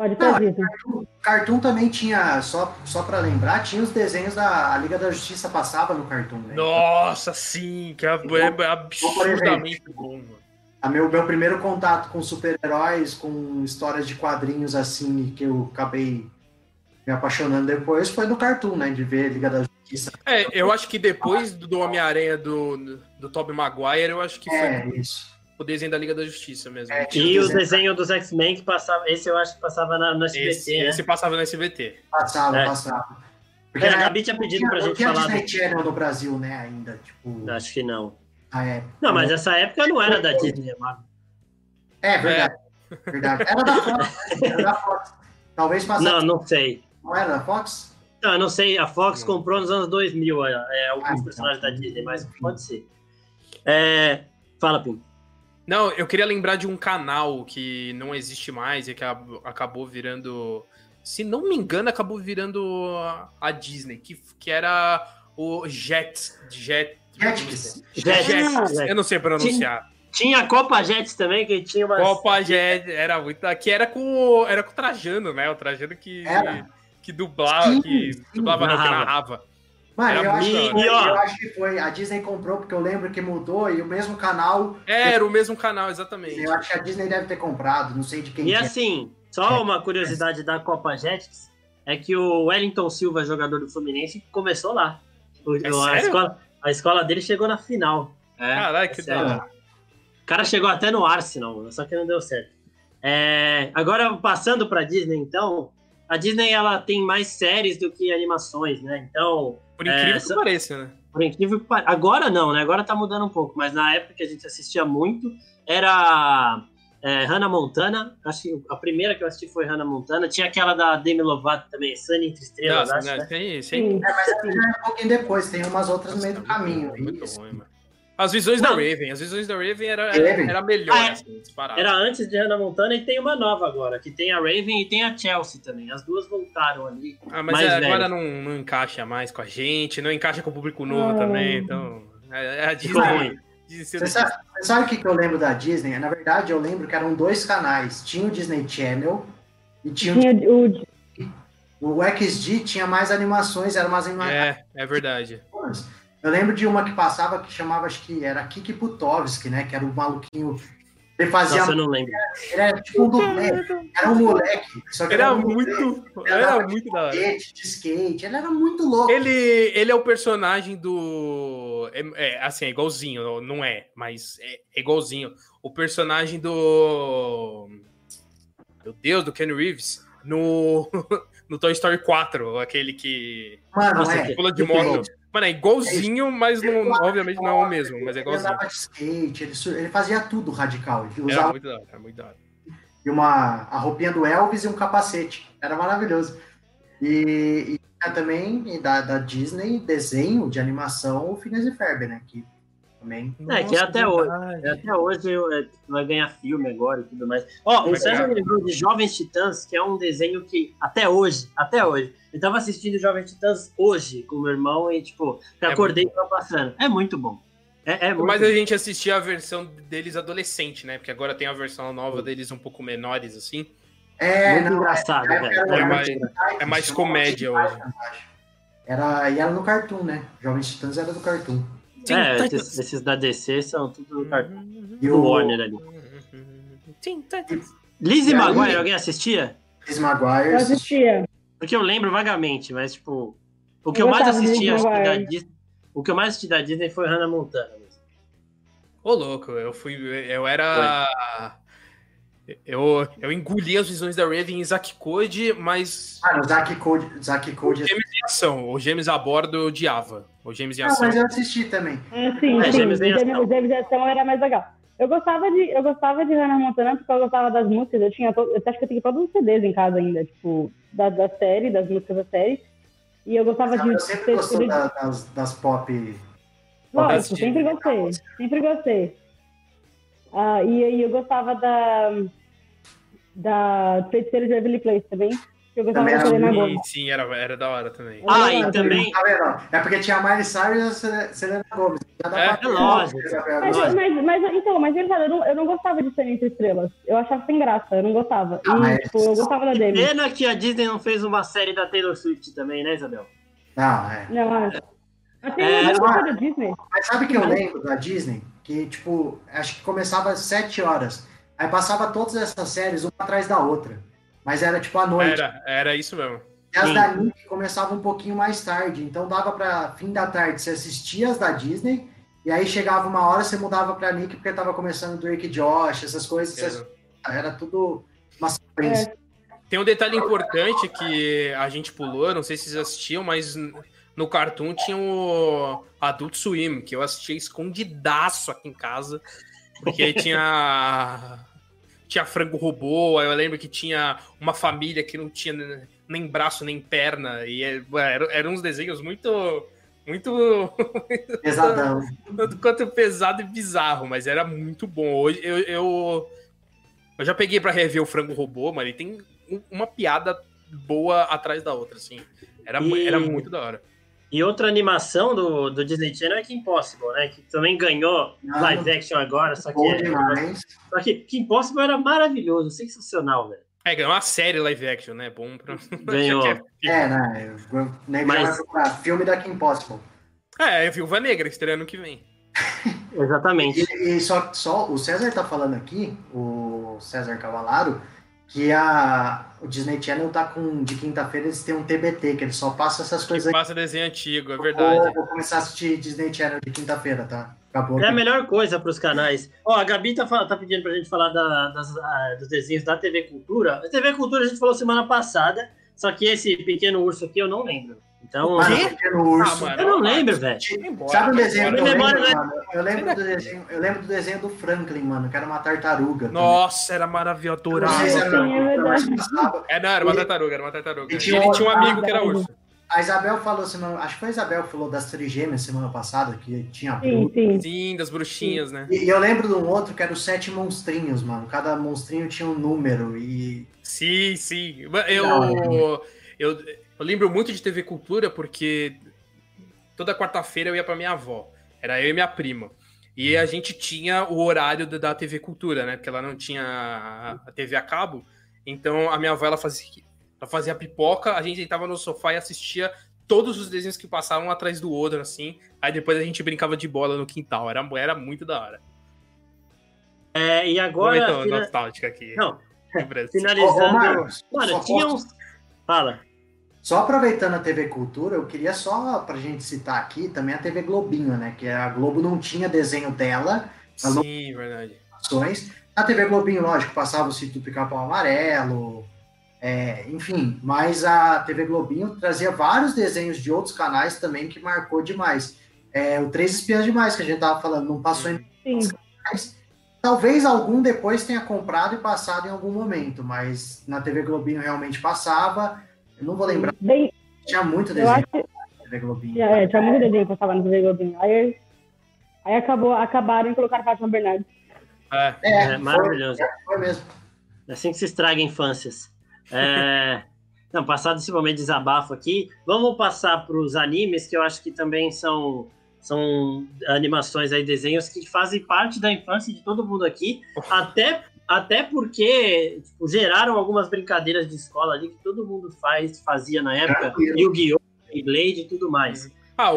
Pode Não, fazer. O Cartoon também tinha, só, só pra lembrar, tinha os desenhos da a Liga da Justiça passava no Cartoon, né? Nossa, sim, que é, é absurdamente bom, mano. A meu, meu primeiro contato com super-heróis, com histórias de quadrinhos assim, que eu acabei me apaixonando depois, foi no Cartoon, né? De ver Liga da Justiça. É, eu acho que depois do Homem-Aranha do, do Tobey Maguire, eu acho que É, foi isso. O desenho da Liga da Justiça mesmo. É, E o os desenho dos X-Men que passava. Esse eu acho que passava na, no SBT, esse, né? esse passava no SBT. Passava, É. passava. É, a Gabi tinha pedido pra não gente tinha falar. Disney do- Channel no Brasil, né, ainda, tipo... Acho que não. Ah, é. Não, mas essa época não era da Disney, mano. É, verdade. Verdade. Era da Fox, era da Fox. Talvez passasse... Não, Não, não sei. era da Fox? Não, eu não sei. A Fox Não. comprou nos anos 2000 é, é, alguns Ah, então. personagens da Disney, mas pode ser. É, fala, Pim. Não, eu queria lembrar de um canal que não existe mais e que ab- acabou virando. Se não me engano, acabou virando a- Disney, que, que era o Jets. Jet, Jetix. Jetix. Jets. Ah, Eu não sei pronunciar. Tinha a Copa Jets também, que tinha umas... Copa Jet era muito. Que era com, o- era com o Trajano, né? O Trajano que, Era. que dublava, Sim, que sim, dublava não, que narrava. Mano, Era eu acho, eu acho que foi. A Disney comprou, porque eu lembro que mudou, e o mesmo canal. É, Era o mesmo canal, exatamente. Eu acho que a Disney deve ter comprado, não sei de quem E que é. assim, só uma curiosidade da Copa Jets é que o Wellington Silva, jogador do Fluminense, começou lá. O- É a, escola, a escola dele chegou na final. É, Caralho, que é da. O cara chegou até no Arsenal, só que não deu certo. É, agora, passando para Disney, então, a Disney ela tem mais séries do que animações, né? Então, Por incrível É, que só- pareça, né? por incrível que pareça. Agora não, né? Agora tá mudando um pouco, mas na época que a gente assistia muito, era é, Hannah Montana. Acho que a primeira que eu assisti foi Hannah Montana. Tinha aquela da Demi Lovato também, Sunny entre Estrelas, Nossa, acho, né? né? Tem, tem... Sim. É, mas já é um pouquinho depois, tem umas outras no meio do caminho. Muito, Isso. ruim, mano. As visões da Não. Raven, as visões da Raven era, Raven? era melhor, Ah, é. assim, disparado. Era antes de Hannah Montana e tem uma nova agora, que tem a Raven e tem a Chelsea também. As duas voltaram ali. Ah, mas mais é, agora não, não encaixa mais com a gente, não encaixa com o público novo Ah. também, então... É, é a Disney... ser Você sabe, você sabe o que, que eu lembro da Disney? Na verdade, eu lembro que eram dois canais. Tinha o Disney Channel e tinha o, Tinha o, o XD, tinha mais animações, eram umas animações. É, é verdade. Eu lembro de uma que passava que chamava, acho que era Kiki Putovski, né? Que era o maluquinho. Ele fazia. Nossa, eu não lembro. Ele era tipo um dublê. Era um moleque. Só que Era um moleque muito... Era muito da hora. de skate, de skate. Ele era muito louco. Ele, ele é o personagem do. É, é, assim, é igualzinho, não é, mas é, é igualzinho. O personagem do. Meu Deus, do Ken Reeves no, [LAUGHS] no Toy Story 4, aquele que Mano, Nossa, é. que- pula de moto. Mano, é igualzinho, mas não, obviamente não é o mesmo, mas é Ele igualzinho. andava de skate, ele, ele fazia tudo radical. Ele Era usava muito da hora, era muito da hora. e uma, a roupinha do Elvis e um capacete. Era maravilhoso. E, e também da, da Disney, desenho de animação, o Phineas e Ferb, né? Que também. É, que até hoje. Até hoje eu- é, vai ganhar filme agora e tudo mais. Ó, o César ganhar. me lembrou de Jovens Titãs, que é um desenho que, até hoje, até hoje, eu tava assistindo Jovens Titãs hoje com meu irmão e, tipo, É acordei e tava passando. É muito bom. É, é muito Mas a gente assistia a versão deles adolescente, né? Porque agora tem a versão nova deles um pouco menores, assim. É, muito engraçado, na velho. É mais- é mais comédia hoje. Era, e era no Cartoon, né? Jovens Titãs era do Cartoon. Teen É, Titans. esses, esses da DC são tudo do cartão. E Do o Warner ali. Teen Titans. Lizzie Maguire, alguém assistia? Chris Maguire. Eu assistia. Porque eu lembro vagamente, mas, tipo, o que Eu eu, mais assisti Lizzie acho que, da. Disney, o que eu mais assisti da Disney foi Hannah Montana. Ô, louco, eu fui. Eu era. Eu, eu engoli as visões da Raven em Zack Code, mas. Ah, o Zack Code. Zack Code. Gêmeos em ação. O Gêmeos a bordo eu odiava. O Gêmeos em Ah, ação. mas eu assisti também. Ah, sim, É, sim. Gêmeos O Gêmeos- o em Ação era mais legal. Eu gostava de, eu gostava de Hannah Montana porque eu gostava das músicas. Eu tinha, to- eu acho que eu tenho todos os CDs em casa ainda, tipo, da, da série, das músicas da série. E eu gostava de. Eu sempre tudo- da- das, das pop. Lógico, sempre gostei. Sempre gostei. Ah, e aí eu gostava da. Da Feiticeira de Beverly Place também. Que eu gostava Também da era Selena Gomez. Sim, sim, era, era da hora também. Ah, Era e também. Tá vendo? É porque tinha a Miley Cyrus e a Sele- Selena dá É, pra- é lógico. Mas, mas, mas, então, mas engraçado, eu não, eu não gostava de ser entre estrelas. Eu achava sem graça, eu não gostava. Ah, E, mas- tipo, eu gostava da Demi. Pena que a Disney não fez uma série da Taylor Swift também, né, Isabel? Não, é. Não, acho. Até É, mas- da Disney. Mas sabe que eu lembro da Disney? Que, tipo, acho que começava às 7 horas. Aí passava todas essas séries, uma atrás da outra. Mas era, tipo, à noite. Era, era isso mesmo. E as Sim. da Nick começavam um pouquinho mais tarde. Então dava pra fim da tarde você assistia as da Disney. E aí chegava uma hora, você mudava pra Nick porque tava começando Drake Josh, essas coisas. você- Era tudo uma sequência. Tem um detalhe importante que a gente pulou, não sei se vocês assistiam, mas no Cartoon tinha o Adult Swim, que eu assistia escondidaço aqui em casa, porque aí tinha [LAUGHS] tinha frango robô, eu lembro que tinha uma família que não tinha nem braço nem perna, e é- era- eram uns desenhos muito muito [LAUGHS] Pesadão. tanto quanto pesado e bizarro, mas era muito bom. Hoje eu, eu, eu já peguei pra rever o Frango Robô, mas ele tem um- uma piada boa atrás da outra, assim. Era, E- era muito da hora. E outra animação do, do Disney Channel é Kim Possible, né? Que também ganhou Ah, live action agora, só que, é- demais. só que Kim Possible era maravilhoso, sensacional, velho. É, ganhou uma série live action, né? Bom pra. Ganhou. [LAUGHS] Que É, né? Nego Mas- filme da Kim Possible. É, é Viúva Negra, estreando que vem. Exatamente. E, e só, só o César tá falando aqui, o César Cavalaro, que a, o Disney Channel tá com. De quinta-feira eles têm um TBT, que eles só passam essas coisas Que aqui. passa desenho antigo, é Vou, verdade. vou começar a assistir Disney Channel de quinta-feira, tá? Acabou. É a melhor coisa para os canais. Ó, a Gabi tá, tá pedindo pra gente falar da- das- ah, dos desenhos da TV Cultura. A TV Cultura a gente falou semana passada, só que esse pequeno urso aqui eu não lembro. Então, o Pequeno Urso. Ah, mano. eu não lembro, velho. Sabe o desenho eu lembro? Eu lembro, do desenho, eu lembro do desenho do Franklin, mano, que era uma tartaruga. também. Nossa, era maravilhoso, adorava. era é passava. É, não, era uma tartaruga, era uma tartaruga. E tinha ele tinha um amigo que era urso. A Isabel falou semana. Acho que foi a Isabel que falou das trigêmeas semana passada, que tinha Sim, sim. Sim, das bruxinhas, né? E e eu lembro de um outro que era os sete monstrinhos, mano. Cada monstrinho tinha um número. E. Sim, sim. Eu, Não. eu, eu lembro muito de TV Cultura porque toda quarta-feira eu ia pra minha avó. Era eu e minha prima. E a gente tinha o horário da- TV Cultura, né? Porque ela não tinha a- TV a cabo. Então a minha avó ela fazia, ela fazia pipoca, a gente deitava no sofá e assistia todos os desenhos que passavam um atrás do outro, assim. Aí depois a gente brincava de bola no quintal. Era, era muito da hora. É, e agora, Momento fina- nostálgico aqui. Não, [LAUGHS] finalizando. Ô, ô, Marcos, Mano, tinha posso- uns. Fala. Só aproveitando a TV Cultura, eu queria só pra gente citar aqui também a TV Globinho, né? Que a Globo não tinha desenho dela? Sim, verdade. ações. A TV Globinho, lógico, passava o sítio do Pica-Pau Amarelo, É, enfim, mas a TV Globinho trazia vários desenhos de outros canais também que marcou demais. É, o Três Espiãs Demais, que a gente tava falando, não passou em Sim. canais. Talvez algum depois tenha comprado e passado em algum momento, mas na TV Globinho realmente passava. Eu não vou lembrar, Bem, tinha muito desenho acho na TV Globinho. tinha, é, tinha muito desenho que passava no TV Globinho. Aí, aí acabou, acabaram e colocaram Fátima Bernardes. É. É, É, foi, maravilhoso. foi mesmo. É assim que se estraga infâncias. É... [LAUGHS] Não, passado esse momento de desabafo aqui, vamos passar para os animes, que eu acho que também são, são animações aí, desenhos que fazem parte da infância de todo mundo aqui, até, até porque tipo, geraram algumas brincadeiras de escola ali que todo mundo faz, fazia na época, Tranquilo. Yu-Gi-Oh!, Blade e tudo mais. Ah,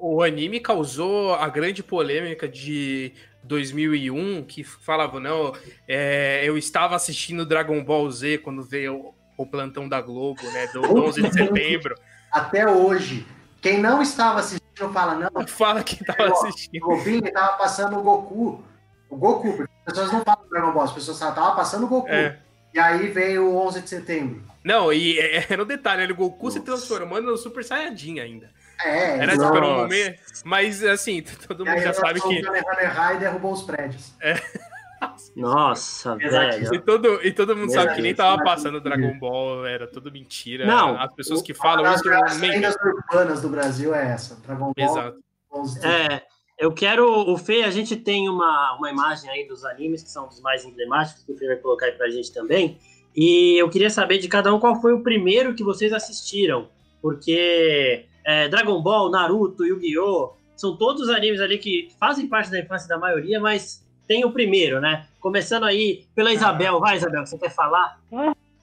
o, o anime causou a grande polêmica de 2001, que falava, não, é, eu estava assistindo Dragon Ball Z quando veio o, o plantão da Globo, né, do 11 de setembro. Até hoje, quem não estava assistindo fala, não, Fala que tava o assistindo. Globinho estava passando o Goku. O Goku, porque as pessoas não falam Dragon Ball, as pessoas falam, tava passando o Goku. É. E aí veio o 11 de setembro. Não, e é, era o detalhe, era o Goku se transformando no Super Saiyajin ainda. É, Era exato. tipo, era um momento, mas assim, todo E mundo aí já sabe que o Kamehameha e derrubou os prédios. [LAUGHS] Nossa, Exato. velho. E todo, e todo mundo Meu sabe que nem tava passando Dragon Ball, era tudo mentira. Não. As pessoas que falam Uma isso das nem. lendas urbanas do Brasil é essa. Dragon Ball Exato. 11 de setembro. É, eu quero. O Fê, a gente tem uma, uma imagem aí dos animes, que são os mais emblemáticos, que o Fê vai colocar aí pra gente também. E eu queria saber de cada um qual foi o primeiro que vocês assistiram. Porque é, Dragon Ball, Naruto, Yu-Gi-Oh! são todos animes ali que fazem parte da infância da maioria, mas tem o primeiro, né? Começando aí pela Isabel. Vai, Isabel, você quer falar?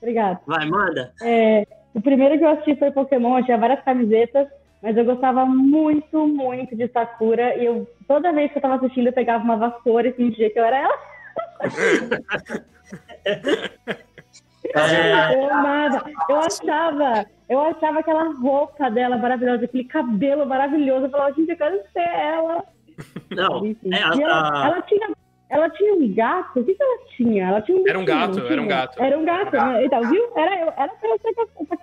Obrigada. Vai, manda. É, o primeiro que eu assisti foi Pokémon, eu tinha várias camisetas, mas eu gostava muito, muito de Sakura. E eu, toda vez que eu tava assistindo, eu pegava uma vassoura e fingia que eu era ela. [LAUGHS] É, Eu amava. Eu achava, eu achava aquela roupa dela maravilhosa, aquele cabelo maravilhoso. Eu falava, gente, eu quero ser ela. não, Enfim. é, a- E ela, a- ela tinha. Ela tinha um gato? O que, que ela tinha? Ela tinha um Era um gato, era um gato. Era um gato, né? Então, viu? Era eu, era pra eu ser.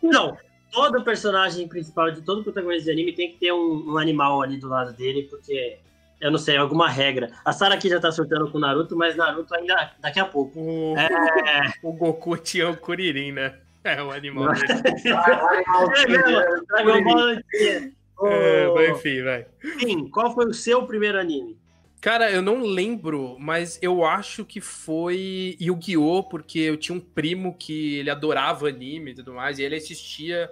Não, todo personagem principal de todo protagonista de anime tem que ter um, um animal ali do lado dele, porque eu não sei, alguma regra. A Sarah aqui já tá surtando com o Naruto, mas Naruto ainda daqui a pouco. O, É, o Goku tinha o Kuririn, né? É o animal dele. [LAUGHS] é Dragon Ball tinha. É, enfim, vai. Enfim, qual foi o seu primeiro anime? Cara, eu não lembro, mas eu acho que foi Yu-Gi-Oh! Porque eu tinha um primo que ele adorava anime e tudo mais, e ele assistia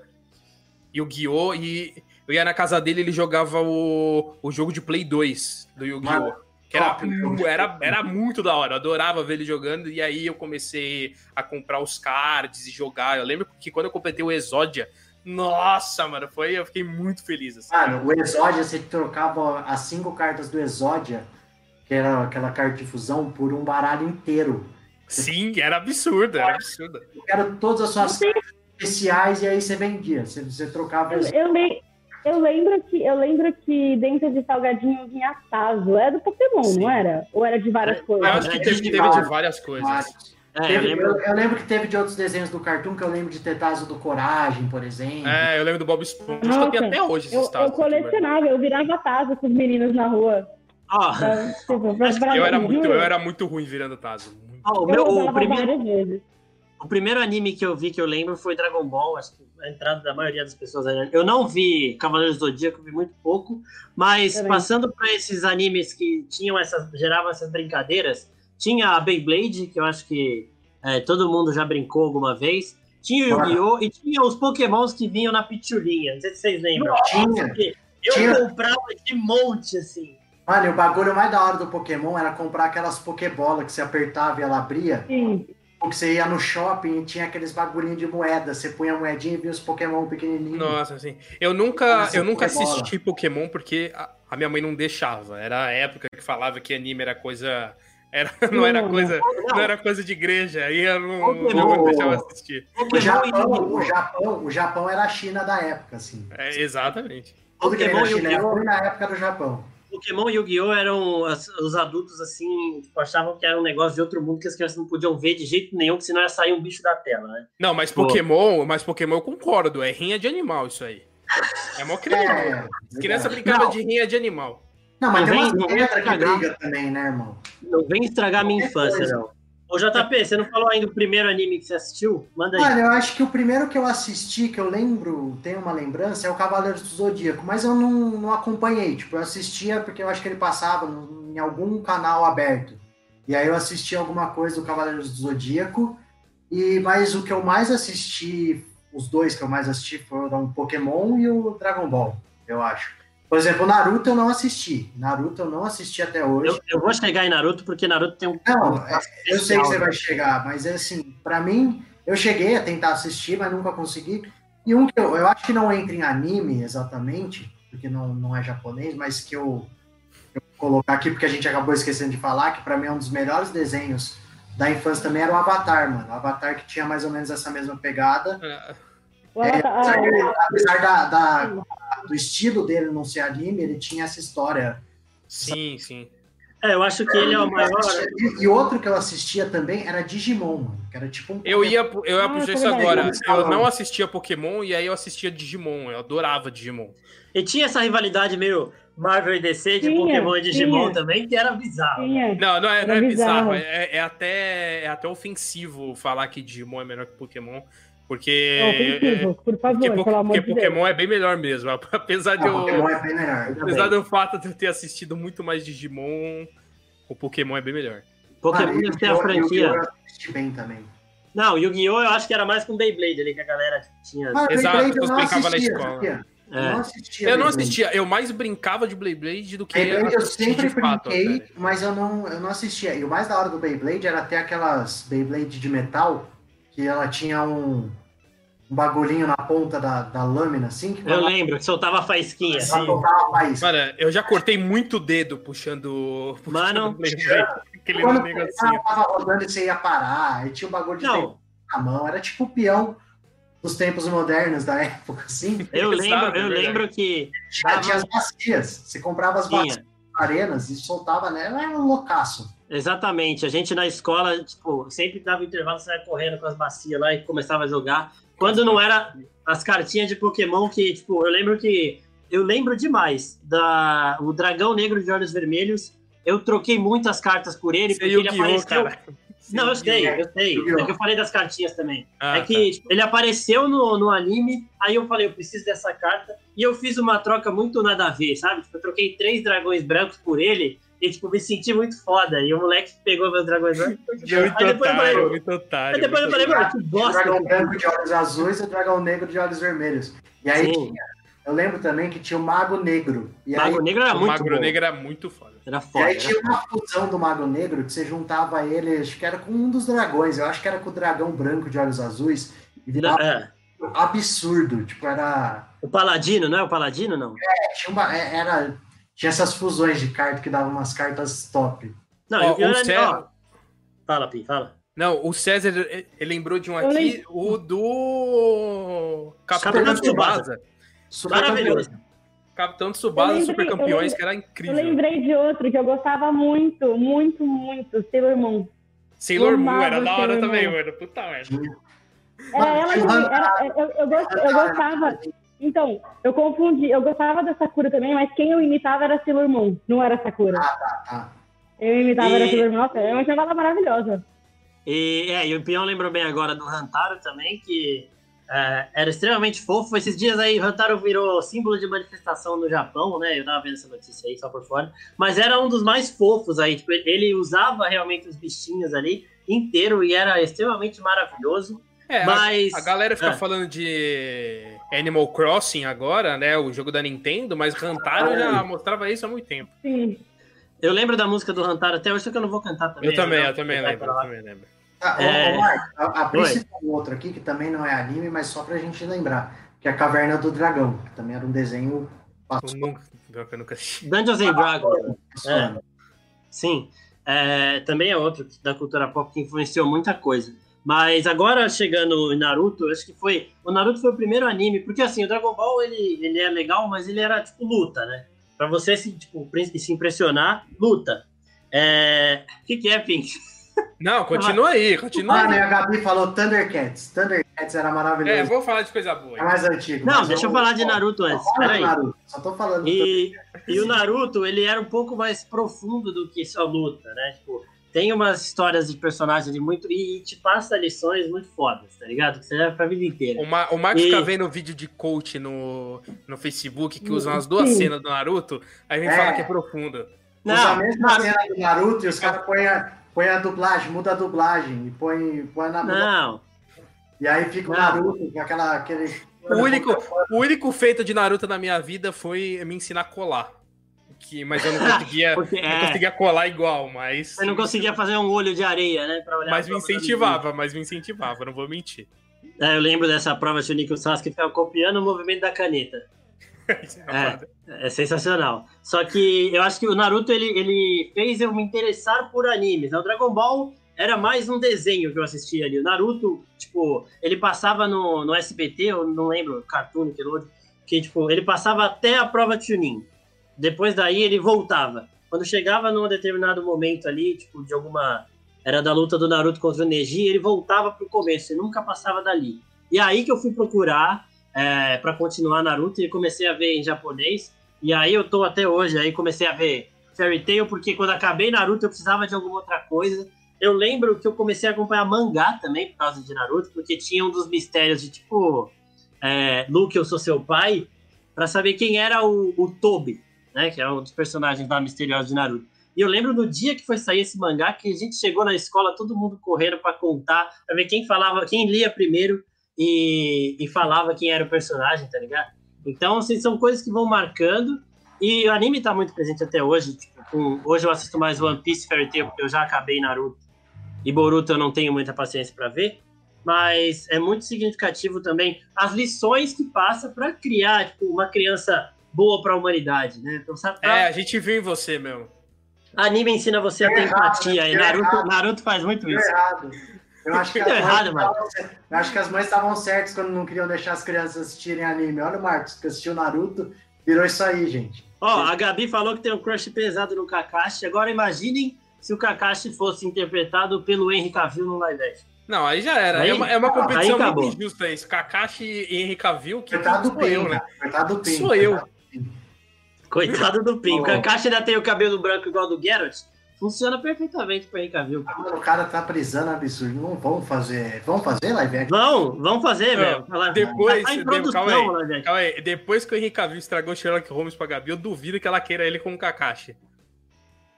Yu-Gi-Oh! e eu ia na casa dele ele jogava o, o jogo de Play 2 do Yu-Gi-Oh! Que era, né? era, era muito da hora, eu adorava ver ele jogando, e aí eu comecei a comprar os cards e jogar. Eu lembro que quando eu completei o Exodia, nossa, mano, foi, eu fiquei muito feliz. Assim. Mano, o Exódia, você trocava as cinco cartas do Exódia, que era aquela carta de fusão, por um baralho inteiro. Sim, era absurdo, era absurdo. Eu quero todas as suas cartas especiais e aí você vendia. Você, você trocava Eu, eu, le- eu lembro que, eu lembro que dentro de Salgadinho vinha Tazo. Era do Pokémon, Sim. não era? Ou era de várias Eu coisas? acho que teve, teve de várias coisas. vários. É, eu Teve- lembro. eu, eu lembro que teve de outros desenhos do Cartoon, que eu lembro de ter Tazo do Coragem, por exemplo. É, eu lembro do Bob Esponja. Acho que eu tenho Nossa, até hoje esses Eu, eu colecionava, eu virava Tazo com os meninos na rua. Ó, Pra- tipo, pra- pra-. Eu era, muito, eu era muito ruim virando tazo. Ó, o, eu meu, o, primeiro, o primeiro anime que eu vi que eu lembro foi Dragon Ball, acho que a entrada da maioria das pessoas aí. Eu não vi Cavaleiros do Zodíaco, vi muito pouco, mas Também. passando para esses animes que tinham essas, geravam essas brincadeiras, tinha a Beyblade, que eu acho que é, todo mundo já brincou alguma vez, tinha o Yu-Gi-Oh! e tinha os Pokémons que vinham na pitulinha, não sei se vocês lembram. Tinha. Eu Tinha. comprava de monte, assim. Mano, e o bagulho mais da hora do Pokémon era comprar aquelas Pokébolas que você apertava e ela abria. Sim. Ou que você ia no shopping e tinha aqueles bagulhinhos de moeda. Você punha a moedinha e via os Pokémon pequenininhos. Nossa, assim. Eu nunca, eu nunca Pokébola. assisti Pokémon porque a, a minha mãe não deixava. Era a época que falava que anime era coisa. Era, [LAUGHS] não era Não, coisa. Não. Não era coisa de igreja. Aí eu não, Pokémon. não deixava assistir. O Pokémon Japão, o! Japão, o Japão era a China da época, assim. É, exatamente. Que vem Pokémon e China era Yu-Gi-Oh! ruim na época do Japão. Pokémon e Yu-Gi-Oh! eram as- os adultos assim, tipo, achavam que era um negócio de outro mundo que as crianças não podiam ver de jeito nenhum, que senão ia sair um bicho da tela, né? Não, mas Pô. Pokémon, mas Pokémon eu concordo, é rinha de animal isso aí. É mó criança. É, As crianças verdade. brincavam Não. de rinha de animal. Não, mas Não tem vem- umas não pedras que estragar. briga também, né, irmão? Não vem estragar a minha infância, coisa. não. Ô, JP, você não falou ainda o primeiro anime que você assistiu? Manda aí. Olha, eu acho que o primeiro que eu assisti, que eu lembro, tenho uma lembrança, é o Cavaleiros do Zodíaco, mas eu não, não acompanhei. Tipo, eu assistia porque eu acho que ele passava em algum canal aberto. E aí eu assisti alguma coisa do Cavaleiros do Zodíaco. E, mas o que eu mais assisti, os dois que eu mais assisti foram o Pokémon e o Dragon Ball, eu acho. Por exemplo, o Naruto eu não assisti. Naruto eu não assisti até hoje. Eu, eu vou chegar em Naruto, porque Naruto tem um. Não, um é, eu sei que você vai chegar, mas é assim, pra mim, eu cheguei a tentar assistir, mas nunca consegui. E um que eu, eu acho que não entra em anime exatamente, porque não, não é japonês, mas que eu, eu vou colocar aqui porque a gente acabou esquecendo de falar, que pra mim é um dos melhores desenhos da infância também era o Avatar, mano. O Avatar que tinha mais ou menos essa mesma pegada. O É, apesar, ah, apesar da, da- do estilo dele não ser anime, ele tinha essa história. Sim, sim. É, eu acho que ele é o maior. E, e outro que eu assistia também era Digimon, mano, que era tipo um Eu ia, eu ia Ah, puxar é isso verdade. agora. Eu não assistia Pokémon e aí eu assistia Digimon. Eu adorava Digimon. E tinha essa rivalidade meio Marvel e DC de Tinha, Pokémon e Digimon tinha. também, que era bizarro. tinha. Não, não é, não é bizarro. bizarro. É, é até, é até ofensivo falar que Digimon é melhor que Pokémon. Porque. Por favor, porque, po- pelo amor porque de Deus. Pokémon é bem melhor mesmo. [LAUGHS] Apesar de Ah, eu. Pokémon é bem melhor. Apesar do fato de eu ter assistido muito mais Digimon, o Pokémon é bem melhor. Pokémon deve ter a franquia. Yu-Gi-Oh! eu assisti bem também. Não, Yu-Gi-Oh! eu acho que era mais com Beyblade ali, que a galera tinha. Ah, Exato, eu brincava na assistia, escola. sabia? É. não assistia. Eu não assistia, eu mais brincava de Beyblade do que Beyblade eu sempre fato. brinquei, até. mas eu não, eu não assistia. E o mais da hora do Beyblade era ter aquelas Beyblade de metal, que ela tinha um, um bagulhinho na ponta da, da lâmina, assim, que Eu ela, lembro que soltava a faísquinha. ela tocava a faísca. Mano, eu já cortei muito dedo puxando. puxando Mano, aquele Quando negocinho. ela tava rodando e você ia parar, aí tinha um bagulho de Não, na mão, era tipo o peão dos tempos modernos da [LAUGHS] época, assim. eu lembro, eu verdade. lembro que Tinha, tinha as bacias, você comprava as bacias arenas e soltava nela, era um loucaço. Exatamente. A gente na escola, tipo, sempre dava intervalo, saia correndo com as bacias lá e começava a jogar. Quando não era as cartinhas de Pokémon que, tipo, eu lembro que. Eu lembro demais da o Dragão Negro de Olhos Vermelhos. Eu troquei muitas cartas por ele, Você porque ele apareceu. cara. Não, eu sei, eu sei. É que eu falei das cartinhas também. Ah, é que tipo, ele apareceu no, no anime, aí eu falei, eu preciso dessa carta, e eu fiz uma troca muito nada a ver, sabe? Tipo, eu troquei três dragões brancos por ele, e tipo, me senti muito foda. E o moleque pegou meus dragões brancos. Muito aí depois eu falei, otário, muito otário. aí depois eu falei, otário. mano, que O bosta. dragão branco de olhos azuis e o dragão negro de olhos vermelhos. E aí Sim. tinha, eu lembro também que tinha o Mago Negro. E aí, Mago Negro era O muito Magro bom. Negro era muito foda. Era e foda. aí era tinha uma fusão do Mago Negro que você juntava ele, acho que era com um dos dragões, eu acho que era com o dragão branco de olhos azuis. E virava É. absurdo, tipo, era. O Paladino, não é o Paladino, não? Tinha, uma- é- era tinha essas fusões de carta que davam umas cartas top. Não, Ó, eu, eu o era- Cé- ó, Fala, Pi, fala. Não, o César, ele lembrou de um Eu aqui, o do Capitão Tsubasa. Super Maravilhoso. Capitão Eu lembrei- Super eu Campeões, lembrei- que era Eu incrível. lembrei de outro que eu gostava muito, muito, muito, Sailor Moon. Sailor Moon era da hora Sailor também, mano. Puta merda. Era ela era- eu, eu, gost- eu gostava. Então, eu confundi. Eu gostava da Sakura também, mas quem eu imitava era Sailor Moon, não era Sakura. tá. Eu imitava E- era Sailor Moon. Nossa, eu achava ela maravilhosa. E, é, e o Pião lembrou bem agora do Hantaro também, que é, era extremamente fofo. Esses dias aí, o Hantaro virou símbolo de manifestação no Japão, né? Eu tava vendo essa notícia aí, só por fora. Mas era um dos mais fofos aí. Tipo, ele- usava realmente os bichinhos ali inteiro e era extremamente maravilhoso. É, a- Mas. a, galera fica é. falando de Animal Crossing agora, né? O jogo da Nintendo, mas Hantaro já mostrava isso há muito tempo. Sim. Eu lembro da música do Hantaro até hoje, só que eu não vou cantar também. Eu também, né? eu também lembro, eu lá. também lembro. Ô, É. a, a principal outro aqui, que também não é anime, mas só pra gente lembrar, que é a Caverna do Dragão, que também era um desenho Eu nunca, eu nunca. Dungeons and Dragons. passado. Sim, é, também é outro da cultura pop que influenciou muita coisa. Mas agora chegando em Naruto, acho que foi. O Naruto foi o primeiro anime, porque assim, o Dragon Ball ele, ele é legal, mas ele era tipo luta, né? Pra você se, tipo, se impressionar, luta. É... O que, que é, Pink? Não, continua aí, continua Ah, aí. né, a Gabi falou Thundercats. Thundercats era maravilhoso. É, vou falar de coisa boa. É mais antigo. Não, deixa eu falar de Naruto antes. Peraí. Naruto, Só tô falando. E, e o Naruto, ele era um pouco mais profundo do que só luta, né? Tipo, tem umas histórias de personagem ali muito. E te passa lições muito fodas, tá ligado? Que você leva pra vida inteira. O, Ma o Marcos E- fica vendo vídeo de coach no, no Facebook que usam as duas Sim. cenas do Naruto, aí vem É. falar que é profundo. Usa a mesma Naruto- cena do Naruto e os caras põem a, põem a dublagem, muda a dublagem e põe, põe na não. E aí fica o Não. Naruto com aquela, aquele. O único, o único feito de Naruto na minha vida foi me ensinar a colar. Que, mas eu não conseguia, [LAUGHS] Porque, não é, conseguia colar igual, mas. você não conseguia fazer um olho de areia, né? Mas me incentivava, mas me incentivava, não vou mentir. É, eu lembro dessa prova Chunin que o Sasuke ficava copiando o movimento da caneta. [LAUGHS] É É. sensacional. Só que eu acho que o Naruto ele, ele fez eu me interessar por animes. né? O Dragon Ball era mais um desenho que eu assistia ali. O Naruto, tipo, ele passava no, no SBT, eu não lembro, Cartoon, Nickelodeon, que tipo, ele passava até a prova Chunin. Depois daí ele voltava. Quando chegava num determinado momento ali, tipo, de alguma. Era da luta do Naruto contra o Neji, ele voltava pro começo, ele nunca passava dali. E aí que eu fui procurar é, para continuar Naruto e comecei a ver em japonês. E aí eu tô até hoje, aí comecei a ver Fairy Tail, porque quando acabei Naruto eu precisava de alguma outra coisa. Eu lembro que eu comecei a acompanhar mangá também por causa de Naruto, porque tinha um dos mistérios de tipo, é, Luke, eu sou seu pai, para saber quem era o, o Tobi, né? Que é um dos personagens lá misteriosos de Naruto. E eu lembro no dia que foi sair esse mangá que a gente chegou na escola, todo mundo correndo para contar, pra ver quem falava, quem lia primeiro e, e falava quem era o personagem, tá ligado? Então, assim, são coisas que vão marcando. E o anime tá muito presente até hoje. Tipo, com- hoje eu assisto mais One Piece Fairy Tail, porque eu já acabei Naruto. E Boruto eu não tenho muita paciência para ver. Mas é muito significativo também as lições que passa para criar tipo, uma criança boa para a humanidade, né? Então, sabe, É, a gente viu em você mesmo. Anime ensina você a ter errado, empatia. né? E Naruto. Naruto faz muito isso. errado. Eu acho que as errado, mano. estavam cer- Eu acho que as mães estavam certas quando não queriam deixar as crianças assistirem anime. Olha o Marcos, que assistiu Naruto, virou isso aí, gente. Ó, a Gabi falou que tem um crush pesado no Kakashi. Agora imaginem se o Kakashi fosse interpretado pelo Henry Cavill no live action. Não, aí já era. Aí- é, uma, é uma competição muito injusta isso. Kakashi e Henry Cavill, que Coitado do sou eu, né? né? Coitado do. Sou eu. Coitado do Pim. Coitado do Pim. O Oh. Kakashi ainda tem o cabelo branco igual do Geralt. Funciona perfeitamente pro Henry Cavill. Ah, mano, o cara tá prisando absurdo. Não vamos fazer. Vamos fazer live action? Vão, vamos fazer, Não, velho. Depois- Tá de- produção, calma aí. Calma aí, depois que o Henry Cavill estragou Sherlock Holmes pra Gabi, eu duvido que ela queira ele como Kakashi.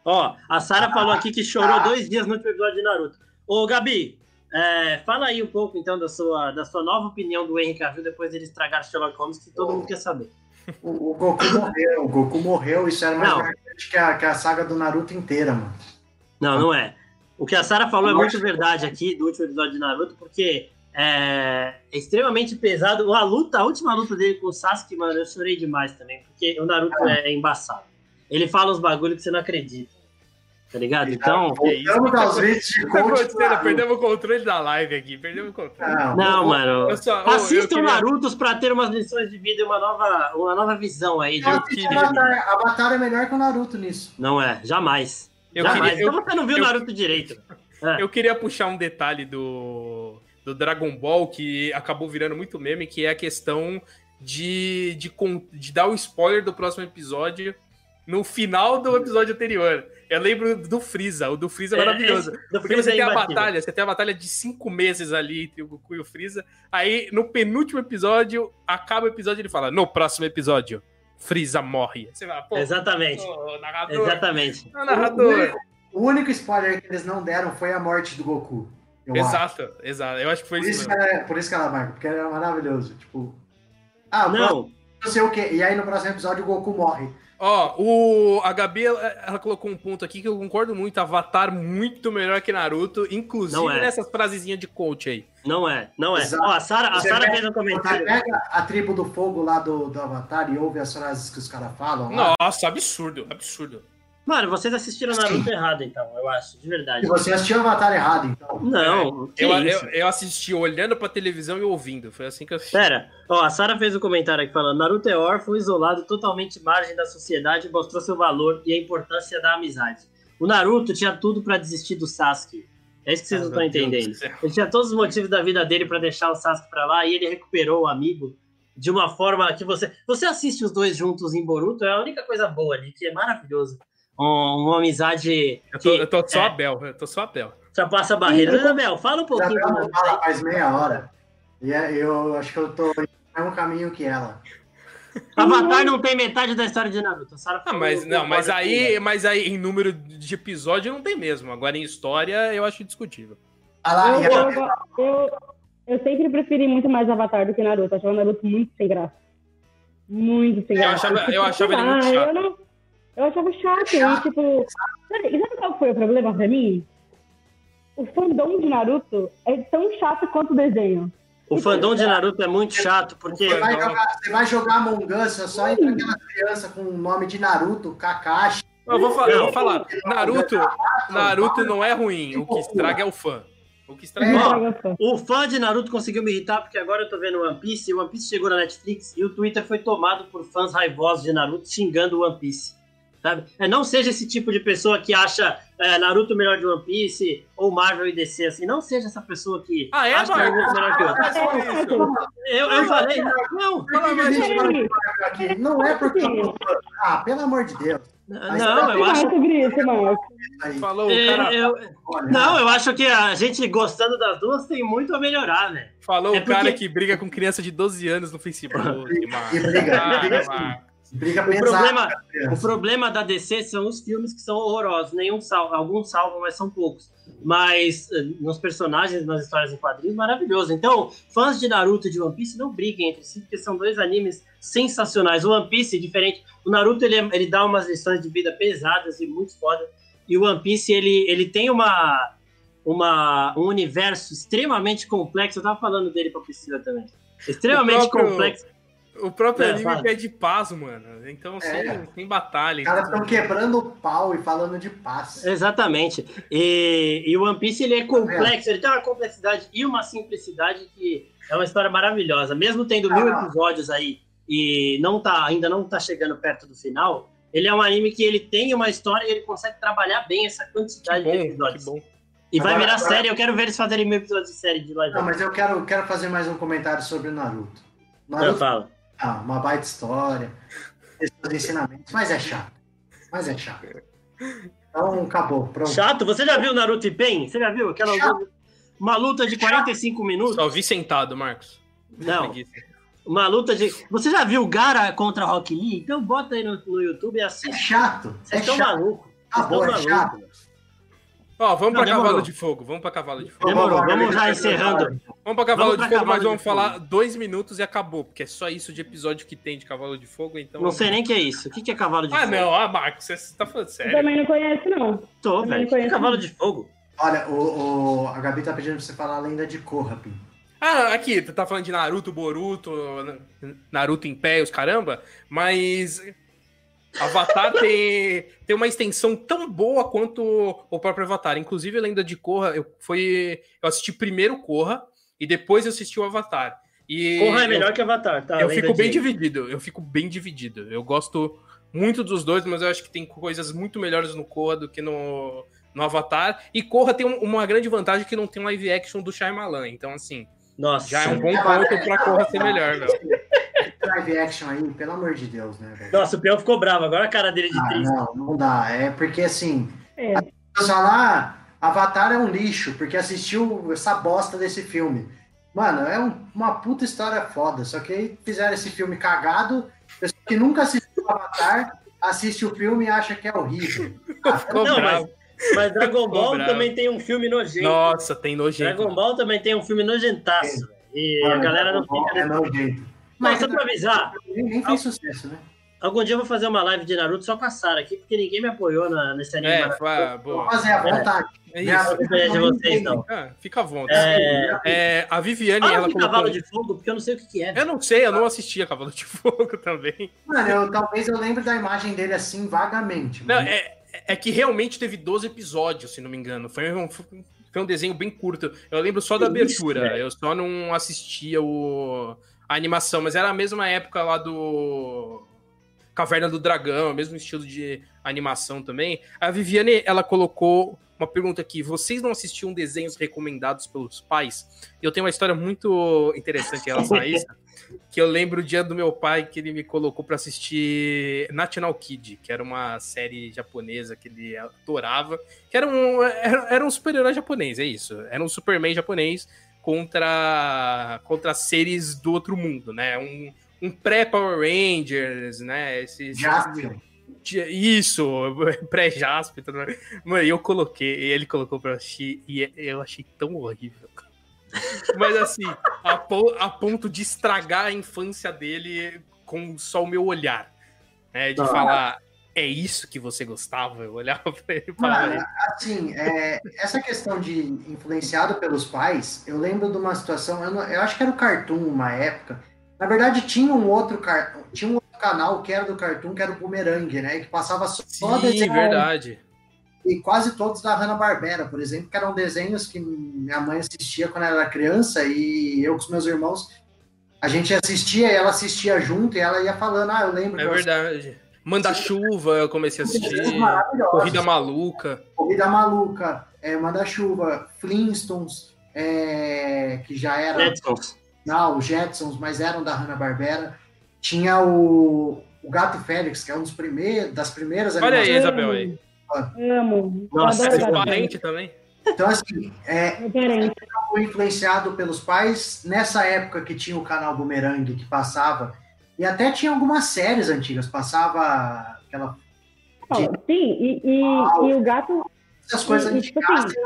Ó, a Sara falou aqui que chorou dois dias no último episódio de Naruto. Ô, Gabi, é, fala aí um pouco, então, da sua, da sua nova opinião do Henry Cavill depois dele estragar Sherlock Holmes, que todo mundo quer saber. O, o Goku morreu. O Goku morreu. Isso era mais Não. marcante que a, que a saga do Naruto inteira, mano. Não, não é. O que a Sara falou é muito verdade aqui do último episódio de Naruto, porque é, é extremamente pesado. A luta, a última luta dele com o Sasuke, mano, eu chorei demais também, porque o Naruto é, é embaçado. Ele fala uns bagulhos que você não acredita. Tá ligado? Então. Voltamos aos vídeos de O tá. Perdemos o controle da live aqui, perdemos o controle. Não, Não, o- mano. Eu só- Assistam queria- Narutos pra ter umas lições de vida e uma nova, uma nova visão aí. De... Eu queria- Avatar. Avatar é melhor que o Naruto nisso. Não é, jamais. Eu jamais. queria, eu, Então você não viu eu- Naruto direito. É. eu queria puxar um detalhe do, do Dragon Ball que acabou virando muito meme, que é a questão de, de, con- de dar o spoiler do próximo episódio no final do episódio anterior. Eu lembro do Freeza, o do Freeza é maravilhoso. esse do Porque Freeza você é tem a batalha, você tem a batalha de cinco meses ali entre o Goku e o Freeza. Aí, no penúltimo episódio, acaba o episódio e ele fala: No próximo episódio, Freeza morre. Você fala, pô, Exatamente. narrador. Exatamente. ô, narrador. O único spoiler que eles não deram foi a morte do Goku. eu acho. Exato, exato. Eu acho que foi Por isso ela, por isso que ela marca, porque era maravilhoso. Tipo. Ah, não. Não, não sei o quê. E aí no próximo episódio o Goku morre. Ó, o, a Gabi, ela, ela colocou um ponto aqui que eu concordo muito. Avatar muito melhor que Naruto, inclusive Não é. nessas frasezinhas de coach aí. não é. Não é. Exato. Ó, a Sara a Você Sara pega- fez um Você comentário. pega a tribo do fogo lá do, do Avatar e ouve as frases que os caras falam. lá. Nossa, absurdo, absurdo. Mano, vocês assistiram Naruto errado, então, eu acho, de verdade. E você assistiu Avatar errado, então. Não, que Eu, eu, eu assisti olhando pra televisão e ouvindo. Foi assim que eu assisti. Pera, ó, a Sara fez um comentário aqui falando: Naruto é órfão, isolado, totalmente margem da sociedade, mostrou seu valor e a importância da amizade. O Naruto tinha tudo pra desistir do Sasuke. É isso que vocês Ah, não estão entendendo. Ele tinha todos os motivos da vida dele pra deixar o Sasuke pra lá e ele recuperou o amigo de uma forma que você. Você assiste os dois juntos em Boruto, é a única coisa boa ali, que é maravilhoso. Um- uma amizade Eu tô, que eu tô só é, Abel, eu tô só Abel. ultrapassa barreiras. Isabel, fala um pouquinho. Isabel do não fala faz meia hora. E é- eu acho que eu tô no mesmo caminho que ela. [LAUGHS] Avatar não tem metade da história de Naruto. A Sarah Ah, mas não, mas aí, mas aí em número de episódio não tem mesmo. Agora em história eu acho discutível. Ah lá, Eu, eu, eu, eu sempre preferi muito mais Avatar do que Naruto. Eu achava o Naruto muito sem graça. Muito sem Eu graça. achava- eu achava ele Ah, muito chato. Eu, não, eu achava chato. E, tipo, sabe, e sabe qual foi o problema pra mim? O fandom de Naruto é tão chato quanto o desenho. O fandom de Naruto é muito chato, porque. Você vai, jogar, você vai jogar Among Us, só entra aquela criança com o nome de Naruto, Kakashi. Eu vou, fa- eu vou falar, Naruto, Naruto não é ruim, o que estraga é o fã. O que estraga é o fã. O fã de Naruto conseguiu me irritar porque agora eu tô vendo One Piece o One Piece chegou na Netflix e o Twitter foi tomado por fãs raivosos de Naruto xingando o One Piece. Sabe? É, não seja esse tipo de pessoa que acha é, Naruto melhor de One Piece ou Marvel e DC, assim. Não seja essa pessoa que Ah, é, acha? Naruto melhor que outro. Ah, só isso. Eu, eu falei, não, que que? Não é porque. Ah, pelo amor de Deus. não, eu acho. Aí, Falou, o é, cara, eu- não, eu acho que a gente gostando das duas tem muito a melhorar, né? falou é o cara porque- que briga com criança de 12 anos no Facebook. [LAUGHS] E briga, Ah, briga. Briga O pesada. problema, o criança. problema da DC são os filmes que são horrorosos. Nenhum salva, alguns salvam, mas são poucos. Mas eh, nos personagens, nas histórias em quadrinhos, maravilhoso. Então, fãs de Naruto e de One Piece não briguem entre si, porque são dois animes sensacionais. O One Piece, diferente. O Naruto ele, é- ele dá umas lições de vida pesadas e muito foda. E o One Piece ele, ele tem uma, uma, um universo extremamente complexo. Eu tava falando dele pra Priscila também. Extremamente O próprio- complexo. O próprio É, anime fala. pede paz, mano. Então, sem, É. sem batalha. Os caras estão quebrando o pau e falando de paz. Exatamente. E, e o One Piece ele é complexo, ele tem uma complexidade e uma simplicidade que é uma história maravilhosa. Mesmo tendo mil Ah. episódios aí e não tá, ainda não tá chegando perto do final, ele é um anime que ele tem uma história e ele consegue trabalhar bem essa Que quantidade de bom, que episódios. bom. E vai Agora- virar agora- série, eu quero ver eles fazerem mil episódios de série de live. Não, mas eu quero, quero fazer mais um comentário sobre o Naruto. Eu Naruto, falo. Ah, uma baita história, ensinamentos, mas é chato. Mas é chato. Então, acabou. Pronto. Chato, você já viu Naruto e Pen? Você já viu aquela Chato. uma luta de 45 minutos? Só vi sentado, Marcos. Não. Uma luta de. Você já viu Gara contra Rock Lee? Então bota aí no, no YouTube e É assiste. chato. É Vocês estão chato. malucos. Acabou, estão é malucos. chato. Ó, vamos Não, pra demorou. Cavalo de Fogo. Vamos pra Cavalo de Fogo. Demorou, Vamos, já encerrando. Vamos pra Cavalo Vamos de pra Fogo, mas Cavalo vamos falar dois minutos e acabou, porque é só isso de episódio que tem de Cavalo de Fogo, então. Não sei nem o que é isso. O que que é cavalo de Ah, fogo? não, ah, Marcos, você tá falando Eu sério. também não conheço, não. Tô, Também velho. não O que é conheço, cavalo não. de fogo? Olha, o, o- a Gabi tá pedindo pra você falar a lenda de Korra, Pim. Ah, aqui, tu tá falando de Naruto, Boruto, Naruto em pé, os caramba, mas Avatar tem, tem uma extensão tão boa quanto o próprio Avatar. Inclusive, a Lenda de Korra, eu, foi, eu assisti primeiro Korra e depois eu assisti o Avatar. E Korra é eu- melhor que Avatar, tá? eu fico bem de- dividido, eu fico bem dividido. Eu gosto muito dos dois, mas eu acho que tem coisas muito melhores no Korra do que no, no Avatar. E Korra tem um- uma grande vantagem que não tem live action do Shyamalan. Então, assim, Nossa. já é um bom ponto pra Korra ser melhor, meu. [LAUGHS] Live action aí, pelo amor de Deus, né, velho? Nossa, o Peão ficou bravo. Agora a cara dele de Ah, triste. não, não dá. É porque assim, É. ah, Avatar é um lixo, porque assistiu essa bosta desse filme. Mano, é um- uma puta história foda. Só que aí fizeram esse filme cagado. Pessoa que nunca assistiu Avatar, assiste o filme e acha que é horrível. Ah, [LAUGHS] Ficou Não, bravo. Mas Dragon Ball também tem um filme nojento. Nossa, tem nojento. Dragon Ball também tem um filme nojentaço. velho. E a Mano, galera não fica. É nojento. Mas só pra avisar, Nem, fez sucesso, né? algum dia eu vou fazer uma live de Naruto só com a Sara aqui, porque ninguém me apoiou na, nesse anime. É, fa- fazer à vontade. É Minha- isso. De vocês, não. Ah, fica à vontade. É, É, a Viviane, Fala ela colocou... cavalo de fogo, porque eu não sei o que, que é. Eu não sei, eu não assistia Cavalo de Fogo [LAUGHS] também. Mano, eu, talvez eu lembre da imagem dele assim vagamente. Não, é, é que realmente teve 12 episódios, se não me engano. Foi um, foi um desenho bem curto. Eu lembro só da abertura. eu só não assistia o, a animação, mas era a mesma época lá do Caverna do Dragão, mesmo estilo de animação também. A Viviane, ela colocou uma pergunta aqui. Vocês não assistiam desenhos recomendados pelos pais? Eu tenho uma história muito interessante em relação a [LAUGHS] isso. que eu lembro o dia do meu pai que ele me colocou para assistir National Kid, que era uma série japonesa que ele adorava, que era um, era, era um super-herói japonês, é isso. Era um Superman japonês contra, contra seres do outro mundo, né? Um, um pré-Power Rangers, né? Esses. Isso, [LAUGHS] pré-Jasper. Mano, eu coloquei, ele colocou pra assistir e eu achei tão horrível. Mas assim, a, po a, ponto de estragar a infância dele com só o meu olhar. Né? De ah. falar, é isso que você gostava? Eu olhava pra ele e falava. Assim, é, essa questão de influenciado pelos pais, eu lembro de uma situação, eu, não, eu, acho que era o Cartoon uma época. Na verdade, tinha um outro tinha um outro canal que era do Cartoon, que era o Boomerang, né? Que passava só Sim, desenho. verdade e quase todos da Hanna-Barbera, por exemplo, que eram desenhos que minha mãe assistia quando ela era criança e eu com os meus irmãos, a gente assistia ela assistia junto e ela ia falando, ah, eu lembro. É verdade. Manda-chuva, eu comecei a assistir. Corrida Maluca. Corrida Maluca, é, Manda-chuva, Flintstones, é, que já era... Jetsons. Não, os Jetsons, mas eram da Hanna-Barbera. Tinha o, o Gato Félix, que é um dos primeiros, das primeiras Olha aí, Isabel, aí. Amo. Nossa, é parente também. Então, assim, é, foi influenciado pelos pais nessa época que tinha o canal Boomerang que passava, e até tinha algumas séries antigas, passava aquela. sim, e, e, e, o gato. Essas coisas e, tipo assim,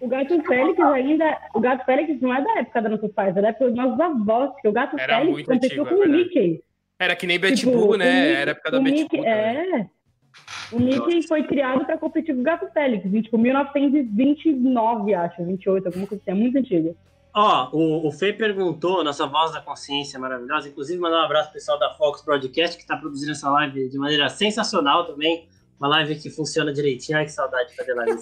o, gato, Félix ainda. O gato Félix não é da época dos nossos pais, é da época dos nossos avós, porque o gato Era Félix competiu com o Mickey. Era que nem Betty tipo, Boo, né? Era época da Betty Boo. É. O Mickey foi criado para competir com o Gato Félix, tipo 1929, acho, 28, alguma coisa assim, é muito antiga. Ó, o, o Fê perguntou, nossa voz da consciência maravilhosa, inclusive mandar um abraço pro pessoal da Fox Broadcast, que está produzindo essa live de maneira sensacional também, uma live que funciona direitinho, ai que saudade de fazer live.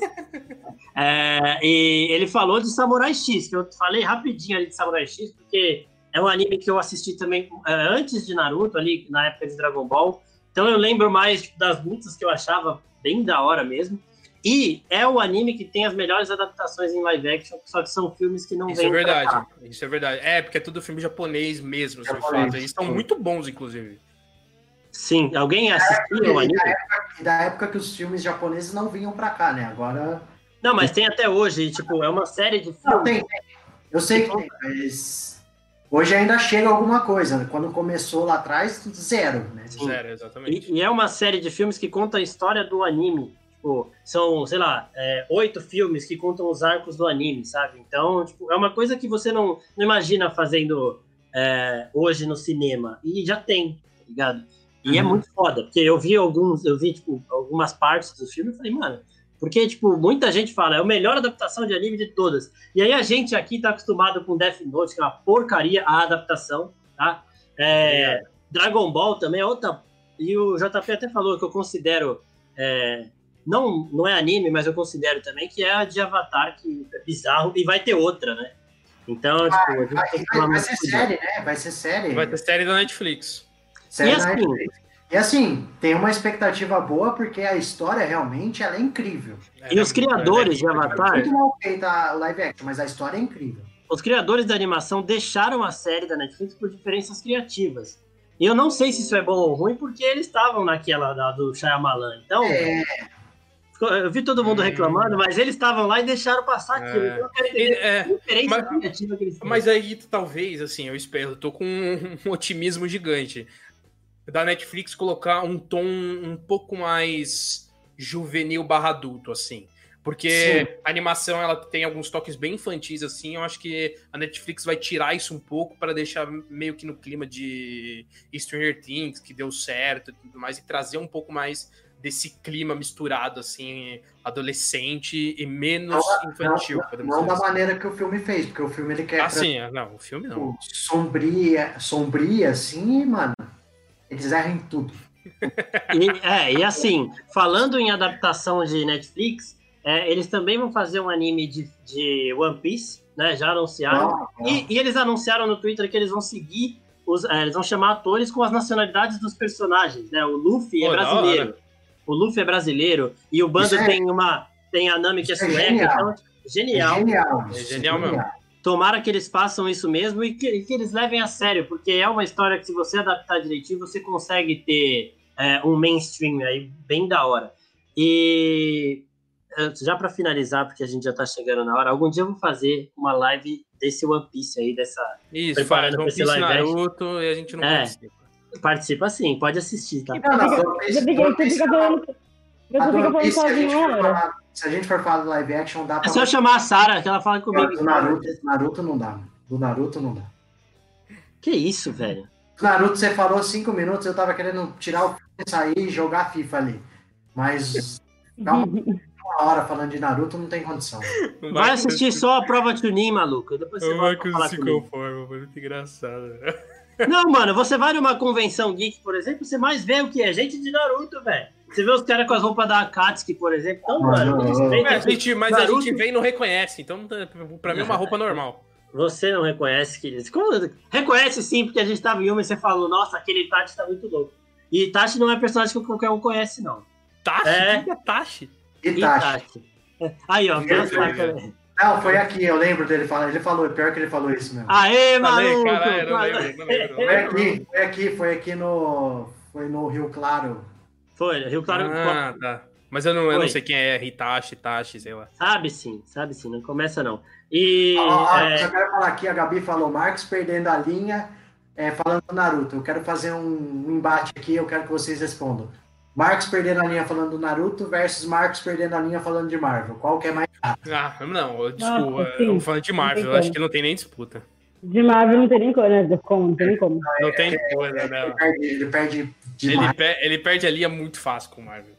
[LAUGHS] é, e ele falou de Samurai X, que eu falei rapidinho ali de Samurai X, porque é um anime que eu assisti também é, antes de Naruto, ali na época de Dragon Ball, então eu lembro mais tipo, das lutas que eu achava bem da hora mesmo. E é o anime que tem as melhores adaptações em live action, só que são filmes que não Isso é verdade. Isso é verdade. É, porque é tudo filme japonês mesmo, japonês. Eles são muito bons, inclusive. Sim, alguém assistiu o anime? Da época, da época que os filmes japoneses não vinham pra cá, né? Agora. Não, mas tem até hoje, tipo, é uma série de filmes. Não, tem, tem. Eu sei que tem, mas Hoje ainda chega alguma coisa. Né? Quando começou lá atrás, zero. Né? Zero, exatamente. E, e, é uma série de filmes que conta a história do anime. Tipo, são, sei lá, é, oito filmes que contam os arcos do anime, sabe? Então, tipo, é uma coisa que você não, não imagina fazendo é, hoje no cinema. E já tem, tá ligado? E é uhum. é muito foda, porque eu vi alguns, eu vi, tipo, algumas partes do filme e falei, mano, porque, tipo, muita gente fala, é a melhor adaptação de anime de todas. E aí a gente aqui tá acostumado com Death Note, que é uma porcaria a adaptação, tá? É, é. Dragon Ball também é outra. E o JP até falou que eu considero. É, não, não é anime, mas eu considero também que é a de Avatar, que é bizarro, e vai ter outra, né? Então, ah, tipo, a gente vai, tem que vai, vai ser série, né? Vai ser série. Vai ter série da Netflix. Série e assim, Netflix. E assim, tem uma expectativa boa porque a história realmente ela é incrível. E os criadores de Avatar. Muito mal feita a live action, mas a história é incrível. Os criadores da animação deixaram a série da Netflix por diferenças criativas. E eu não sei se isso é bom ou ruim, porque eles estavam naquela da, do Shyamalan. Então, é... eu vi todo mundo hum. reclamando, mas eles estavam lá e deixaram passar aquilo. É... Então, eu é... mas, criativa que eles Mas aí, talvez, assim, eu espero, eu tô com um otimismo gigante da Netflix colocar um tom um pouco mais juvenil barra adulto, assim. Porque Sim. a animação ela tem alguns toques bem infantis, assim. Eu acho que a Netflix vai tirar isso um pouco para deixar meio que no clima de Stranger Things, que deu certo e tudo mais, e trazer um pouco mais desse clima misturado, assim, adolescente e menos não, infantil. Não, não da assim. maneira que o filme fez, porque o filme ele quer. Ah, sim, não, o filme não. Sombria, sombria, assim, mano eles erram em tudo. E, é, e assim, falando em adaptação de Netflix, é, eles também vão fazer um anime de, de One Piece, né? Já anunciaram. Ah, E, e eles anunciaram no Twitter que eles vão seguir, os, é, eles vão chamar atores com as nacionalidades dos personagens, né? O Luffy é Pô, da brasileiro. O Luffy é brasileiro. E o bando é- tem uma. Tem a Nami que é Isso é sueca. genial. Então, É genial. genial. É genial mesmo. Tomara que eles façam isso mesmo e que, e que eles levem a sério, porque é uma história que, se você adaptar direitinho, você consegue ter é, um mainstream aí bem da hora. E eh, já para finalizar, porque a gente já tá chegando na hora, algum dia eu vou fazer uma live desse One Piece aí, dessa. Isso, Preparando faz One esse Piece. Naruto e a gente não É. participa. Participa sim, pode assistir, tá? Não, não, Você One Piece- fica, você falando. Você fica falando Piece, se a gente sozinho, for olha. falar- Se a gente for falar do live action, dá É pra. só eu chamar a Sarah, que ela fala comigo. Do Naruto, Naruto não dá. Do Naruto não dá. Que isso, velho? Do Naruto você falou cinco minutos, eu tava querendo tirar o filme, sair e jogar FIFA ali. Mas ficar uma [LAUGHS] uma hora falando de Naruto não tem condição. Vai assistir só a prova de Chunin, maluco. Depois você O Marcos falar se conforma, foi muito engraçado. Não, mano, você vai numa convenção geek, por exemplo, você mais vê o que é gente de Naruto, velho. Você vê os caras com as roupas da Akatsuki, por exemplo. Então, mano, respeita. É, a gente, mas a Naruto- gente vem e não reconhece, então pra mim é uma roupa normal. Você não reconhece que. Como- Reconhece sim, porque a gente tava em uma e você falou, nossa, aquele Itachi tá muito louco. E Itachi não é personagem que qualquer um conhece, não. Tashi? É. O que é Tashi? Itachi. É. Aí, ó, Itachi. também. Não, foi aqui, eu lembro dele falar. Ele falou, pior que ele falou isso mesmo. Aê, Falei, maluco! caralho, não lembro, não lembro. Foi aqui, foi aqui, foi aqui no. Foi no Rio Claro. Foi, Rio Claro. Ah, tá. Mas eu não, eu não sei quem é Hitachi, Tashi, sei lá. Sabe sim, sabe sim, não começa não. E. Ó, é, Só quero falar aqui, a Gabi falou, Marcos perdendo a linha, é, falando do Naruto. Eu quero fazer um, um embate aqui, eu quero que vocês respondam. Marcos perdendo a linha falando do Naruto versus Marcos perdendo a linha falando de Marvel. Qual que é mais Ah, não, desculpa. Sim. eu falando de Marvel, eu acho que não tem nem disputa. De Marvel não tem nem como, né? Como, não tem nem como. Não tem coisa, Ele né? perde, ele perde Ele, demais. pe- ele perde a linha muito fácil com o Marvel.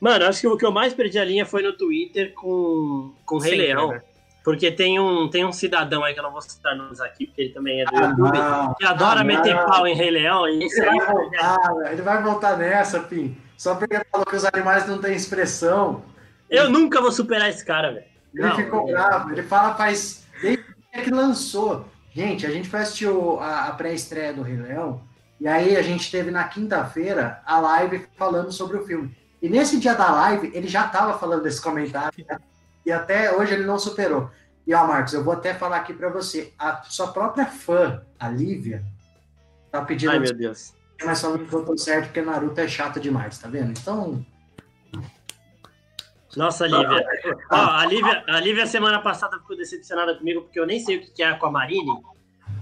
Mano, acho que o que eu mais perdi a linha foi no Twitter com, com o Rei Leão. né? Porque tem um, tem um cidadão aí que eu não vou citar nomes aqui, porque ele também é do Ah, YouTube, não. que adora Ah, meter não. pau em Rei Leão. E Ele vai voltar, ele vai voltar nessa, Pim. Só porque ele falou que os animais não têm expressão. Eu nunca vou superar esse cara, velho. Ele Não, ficou eu- bravo. Ele fala faz. Desde que lançou. Gente, a gente foi assistir a, a pré-estreia do Rei Leão. E aí a gente teve na quinta-feira a live falando sobre o filme. E nesse dia da live, ele já tava falando desse comentário. né? E até hoje ele não superou. E ó, Marcos, eu vou até falar aqui pra você. A sua própria fã, a Lívia, tá pedindo Ai, meu Deus. Mas que eu tô certo porque Naruto é chato demais, tá vendo? Então, Nossa, Lívia. Ó, a Lívia, a Lívia semana passada ficou decepcionada comigo porque eu nem sei o que é Aquamarine.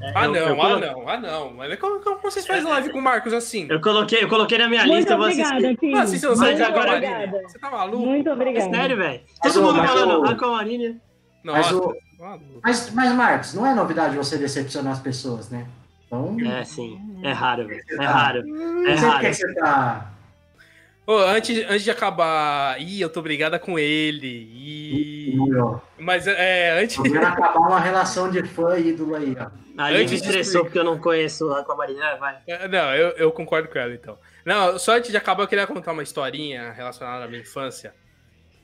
É, Ah, eu- não, eu ah, colo- não, ah, não. Mas como, como vocês fazem live com o Marcos assim? Eu coloquei, eu coloquei na minha Muito lista, eu vou obrigada, assistir. Ah, não Mas sabe de agora- Aquamarine, você tá maluco? Muito É obrigada. sério, velho. Mas Todo o- mundo mas falando o- Aquamarine. Nossa, o- tá maluco. mas, mas Marcos, não é novidade você decepcionar as pessoas, né? Então, É, sim. É raro, velho. É raro. É raro. você tá. Ô, antes, antes de acabar, ih, eu tô brigada com ele. Ih, mas é, antes, vendo acabar uma relação de fã e ídolo aí, ó. A Lívia Antes de estressou explicar- porque eu não conheço Aquamarine. Ah, vai. É, Não, eu, eu concordo com ela, então. Não, só antes de acabar, eu queria contar uma historinha relacionada à minha infância.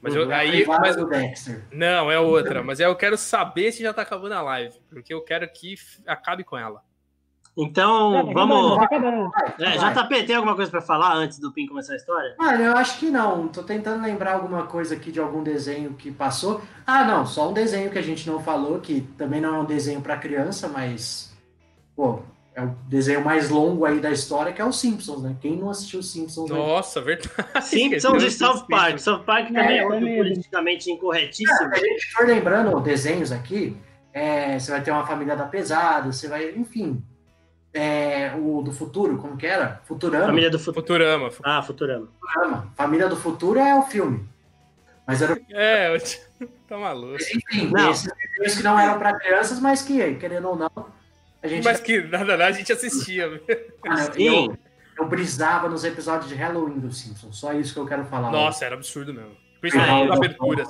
Mas eu, Uhum, aí, mas, não, é outra. Mas eu quero saber se já tá acabando a live. Porque eu quero que acabe com ela. Então, Tá acabando, vamos. tá É. JP, tem alguma coisa pra falar antes do Pim começar a história? Olha, eu acho que não. Tô tentando lembrar alguma coisa aqui de algum desenho que passou. Ah, não, só um desenho que a gente não falou, que também não é um desenho para criança, mas pô, é o desenho mais longo aí da história, que é o Simpsons, né? Quem não assistiu os Simpsons? aí? Nossa, verdade. Simpsons e South Park. South Park também é, É, politicamente incorretíssimo. Se a gente for lembrando desenhos aqui, é, você vai ter uma família da pesada, você vai, enfim, é, o do futuro, como que era? Futurama. Família do Futuro. Futurama. Ah, Futurama. Futurama. Família do futuro é o filme. Mas era, [LAUGHS] É, eu te- [LAUGHS] tá maluco. enfim, Não. esses desenhos que não eram para crianças, mas que, querendo ou não, a gente Mas que, na verdade, a gente assistia. [LAUGHS] Cara, Sim. eu, eu brisava nos episódios de Halloween do Simpsons. Só isso que eu quero falar. Nossa, era absurdo mesmo. Ah, Principalmente eu- as aberturas.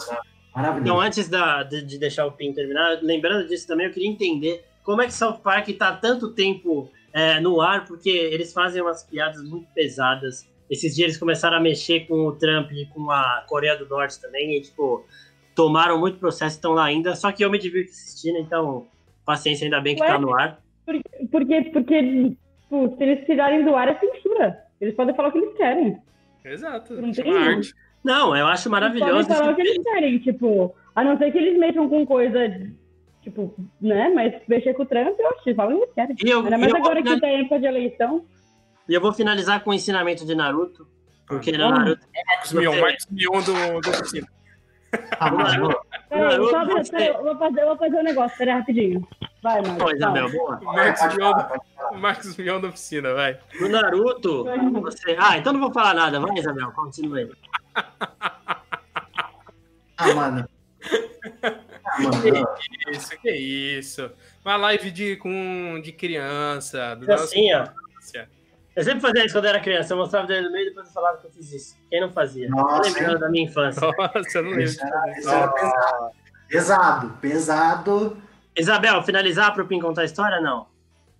Maravilhoso. Então, antes da- de, de deixar o Pim terminar, lembrando disso também, eu queria entender como é que South Park tá há tanto tempo é, no ar, porque eles fazem umas piadas muito pesadas Esses dias eles começaram a mexer com o Trump e com a Coreia do Norte também, e, tipo, tomaram muito processo, estão lá ainda. Só que eu me divirto assistindo, então, paciência, ainda bem que Ué? tá no ar. Porque, porque, tipo, se eles tirarem do ar é censura. Eles podem falar o que eles querem. Exato. Não tem arte. Não, eu acho maravilhoso. Eles podem falar o que eles querem, tipo, a não ser que eles mexam com coisa tipo, né? Mas mexer com o Trump, eu acho, falam o que. E eu, Ainda mais agora que tá época de eleição. E eu vou finalizar com o ensinamento de Naruto. Porque ah, Naruto. Marcos Mion, Marcos Mion do, do oficina. Ah, Naruto, peraí, Naruto, você... eu, vou fazer, eu vou fazer um negócio, peraí, rapidinho. Vai, Marcos. Pois, Isabel, boa. Marcos Mion, do, Marcos Mion da oficina, vai. No Naruto, você. Ah, então não vou falar nada. Vai, Isabel, continua aí. Ah, mano. Que isso, que isso. Uma live de, com, de criança. Do assim, ó. Eu sempre fazia isso quando era criança. Eu mostrava o dedo no meio e depois eu falava que eu fiz isso. Quem não fazia? Nossa, eu da minha infância. Nossa, eu não lembro. Isso era, isso era pesado. Pesado, pesado. Isabel, finalizar para o Pim contar a história? Não.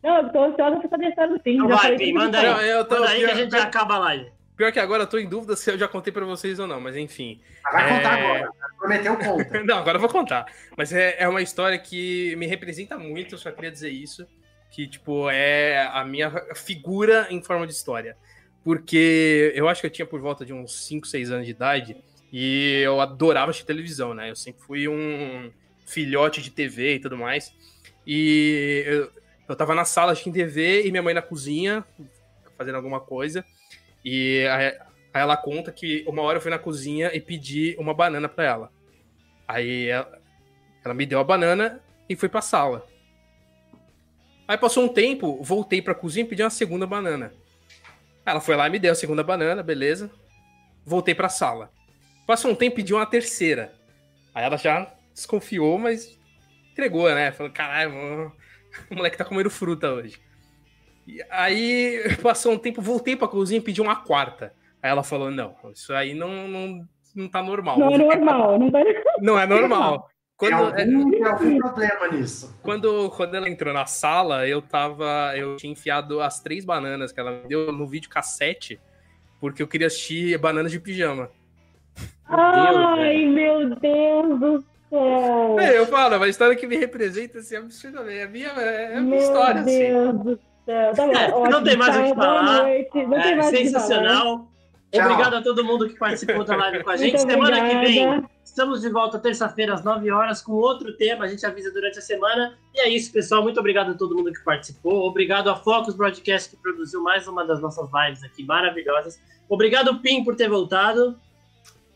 Não, eu tô ansiosa para fazer a história do Pim. Não vai, Pim, manda aí. Eu tô, manda aí que a gente já acaba a live. Pior que agora eu tô em dúvida se eu já contei para vocês ou não, mas enfim. Vai é... contar agora. Prometeu conta. [LAUGHS] não, agora eu vou contar. Mas é, é uma história que me representa muito, eu só queria dizer isso. Que, tipo, é a minha figura em forma de história. Porque eu acho que eu tinha por volta de uns 5, 6 anos de idade e eu adorava assistir televisão, né? Eu sempre fui um filhote de TV e tudo mais. E eu, eu tava na sala assistindo TV e minha mãe na cozinha fazendo alguma coisa. E aí, ela conta que uma hora eu fui na cozinha e pedi uma banana para ela. Aí ela, ela, me deu a banana e fui pra sala. Aí passou um tempo, voltei pra cozinha e pedi uma segunda banana. Ela foi lá e me deu a segunda banana, beleza. Voltei pra sala. Passou um tempo e pedi uma terceira. Aí ela já desconfiou, mas entregou, né? Falou, caralho, [LAUGHS] o moleque tá comendo fruta hoje. E aí [LAUGHS] passou um tempo, voltei pra cozinha e pedi uma quarta. Aí ela falou: não, isso aí não, não, não tá normal. Não é normal, não tá [LAUGHS] Não é normal. Quando, tem algum, tem algum problema nisso. Quando, quando ela entrou na sala, eu tava. Eu tinha enfiado as três bananas que ela me deu no vídeo cassete, porque eu queria assistir bananas de pijama. Ai, meu Deus do céu! É, eu falo, é uma história que me representa assim, absurdamente. É a minha, é a minha história, assim. Deus assim. Do céu. Tá bom, não tem mais o que falar. É, sensacional. Obrigado a todo mundo que participou da live com a gente. Muito Semana obrigada. que vem, estamos de volta terça-feira às 9 horas com outro tema. A gente avisa durante a semana. E é isso, pessoal. Muito obrigado a todo mundo que participou. Obrigado a Focus Broadcast que produziu mais uma das nossas lives aqui maravilhosas. Obrigado, Pim, por ter voltado.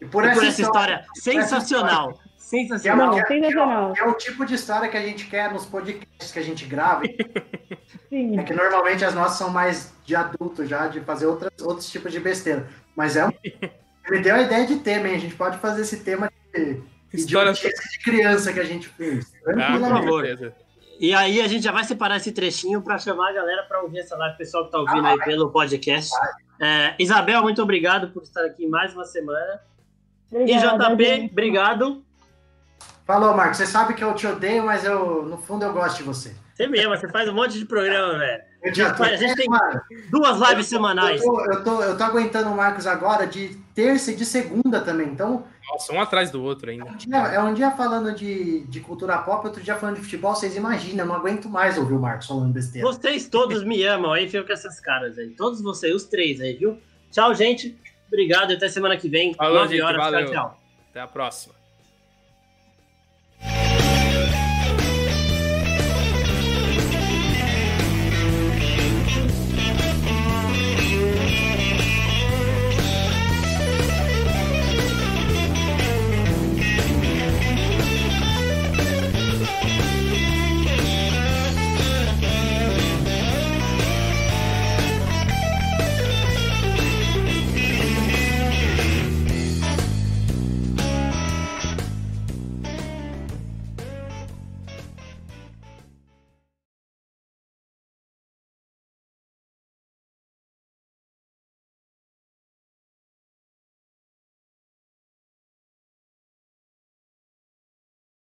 E por, e essa, por essa, história, história sensacional. Sensacional. É, sensacional. É, é, o tipo de história que a gente quer nos podcasts que a gente grava. [LAUGHS] Sim. É que normalmente as nossas são mais de adulto já, de fazer outras, outros tipos de besteira. Mas é um... [LAUGHS] Me deu a ideia de tema, hein? A gente pode fazer esse tema de, História... de criança que a gente fez. Ah, por favor. E aí a gente já vai separar esse trechinho para chamar a galera para ouvir essa live, pessoal que está ouvindo ah, aí pelo podcast. É, Isabel, muito obrigado por estar aqui mais uma semana. Obrigada, e JP, gente. obrigado. Falou, Marcos. Você sabe que eu te odeio, mas eu, no fundo eu gosto de você. Você mesmo, você faz um monte de programa, velho. A gente tem duas lives semanais. Eu tô, eu, tô, eu tô aguentando o Marcos agora de terça e de segunda também. Então. Nossa, um atrás do outro ainda. É um dia, é um dia falando de, de cultura pop, outro dia falando de futebol. Vocês imaginam, eu não aguento mais ouvir o Marcos falando besteira. Vocês todos me amam aí, fico com essas caras aí. Todos vocês, os três aí, viu? Tchau, gente. Obrigado e até semana que vem. Falou, gente. Horas, valeu. Tchau, tchau. Até a próxima.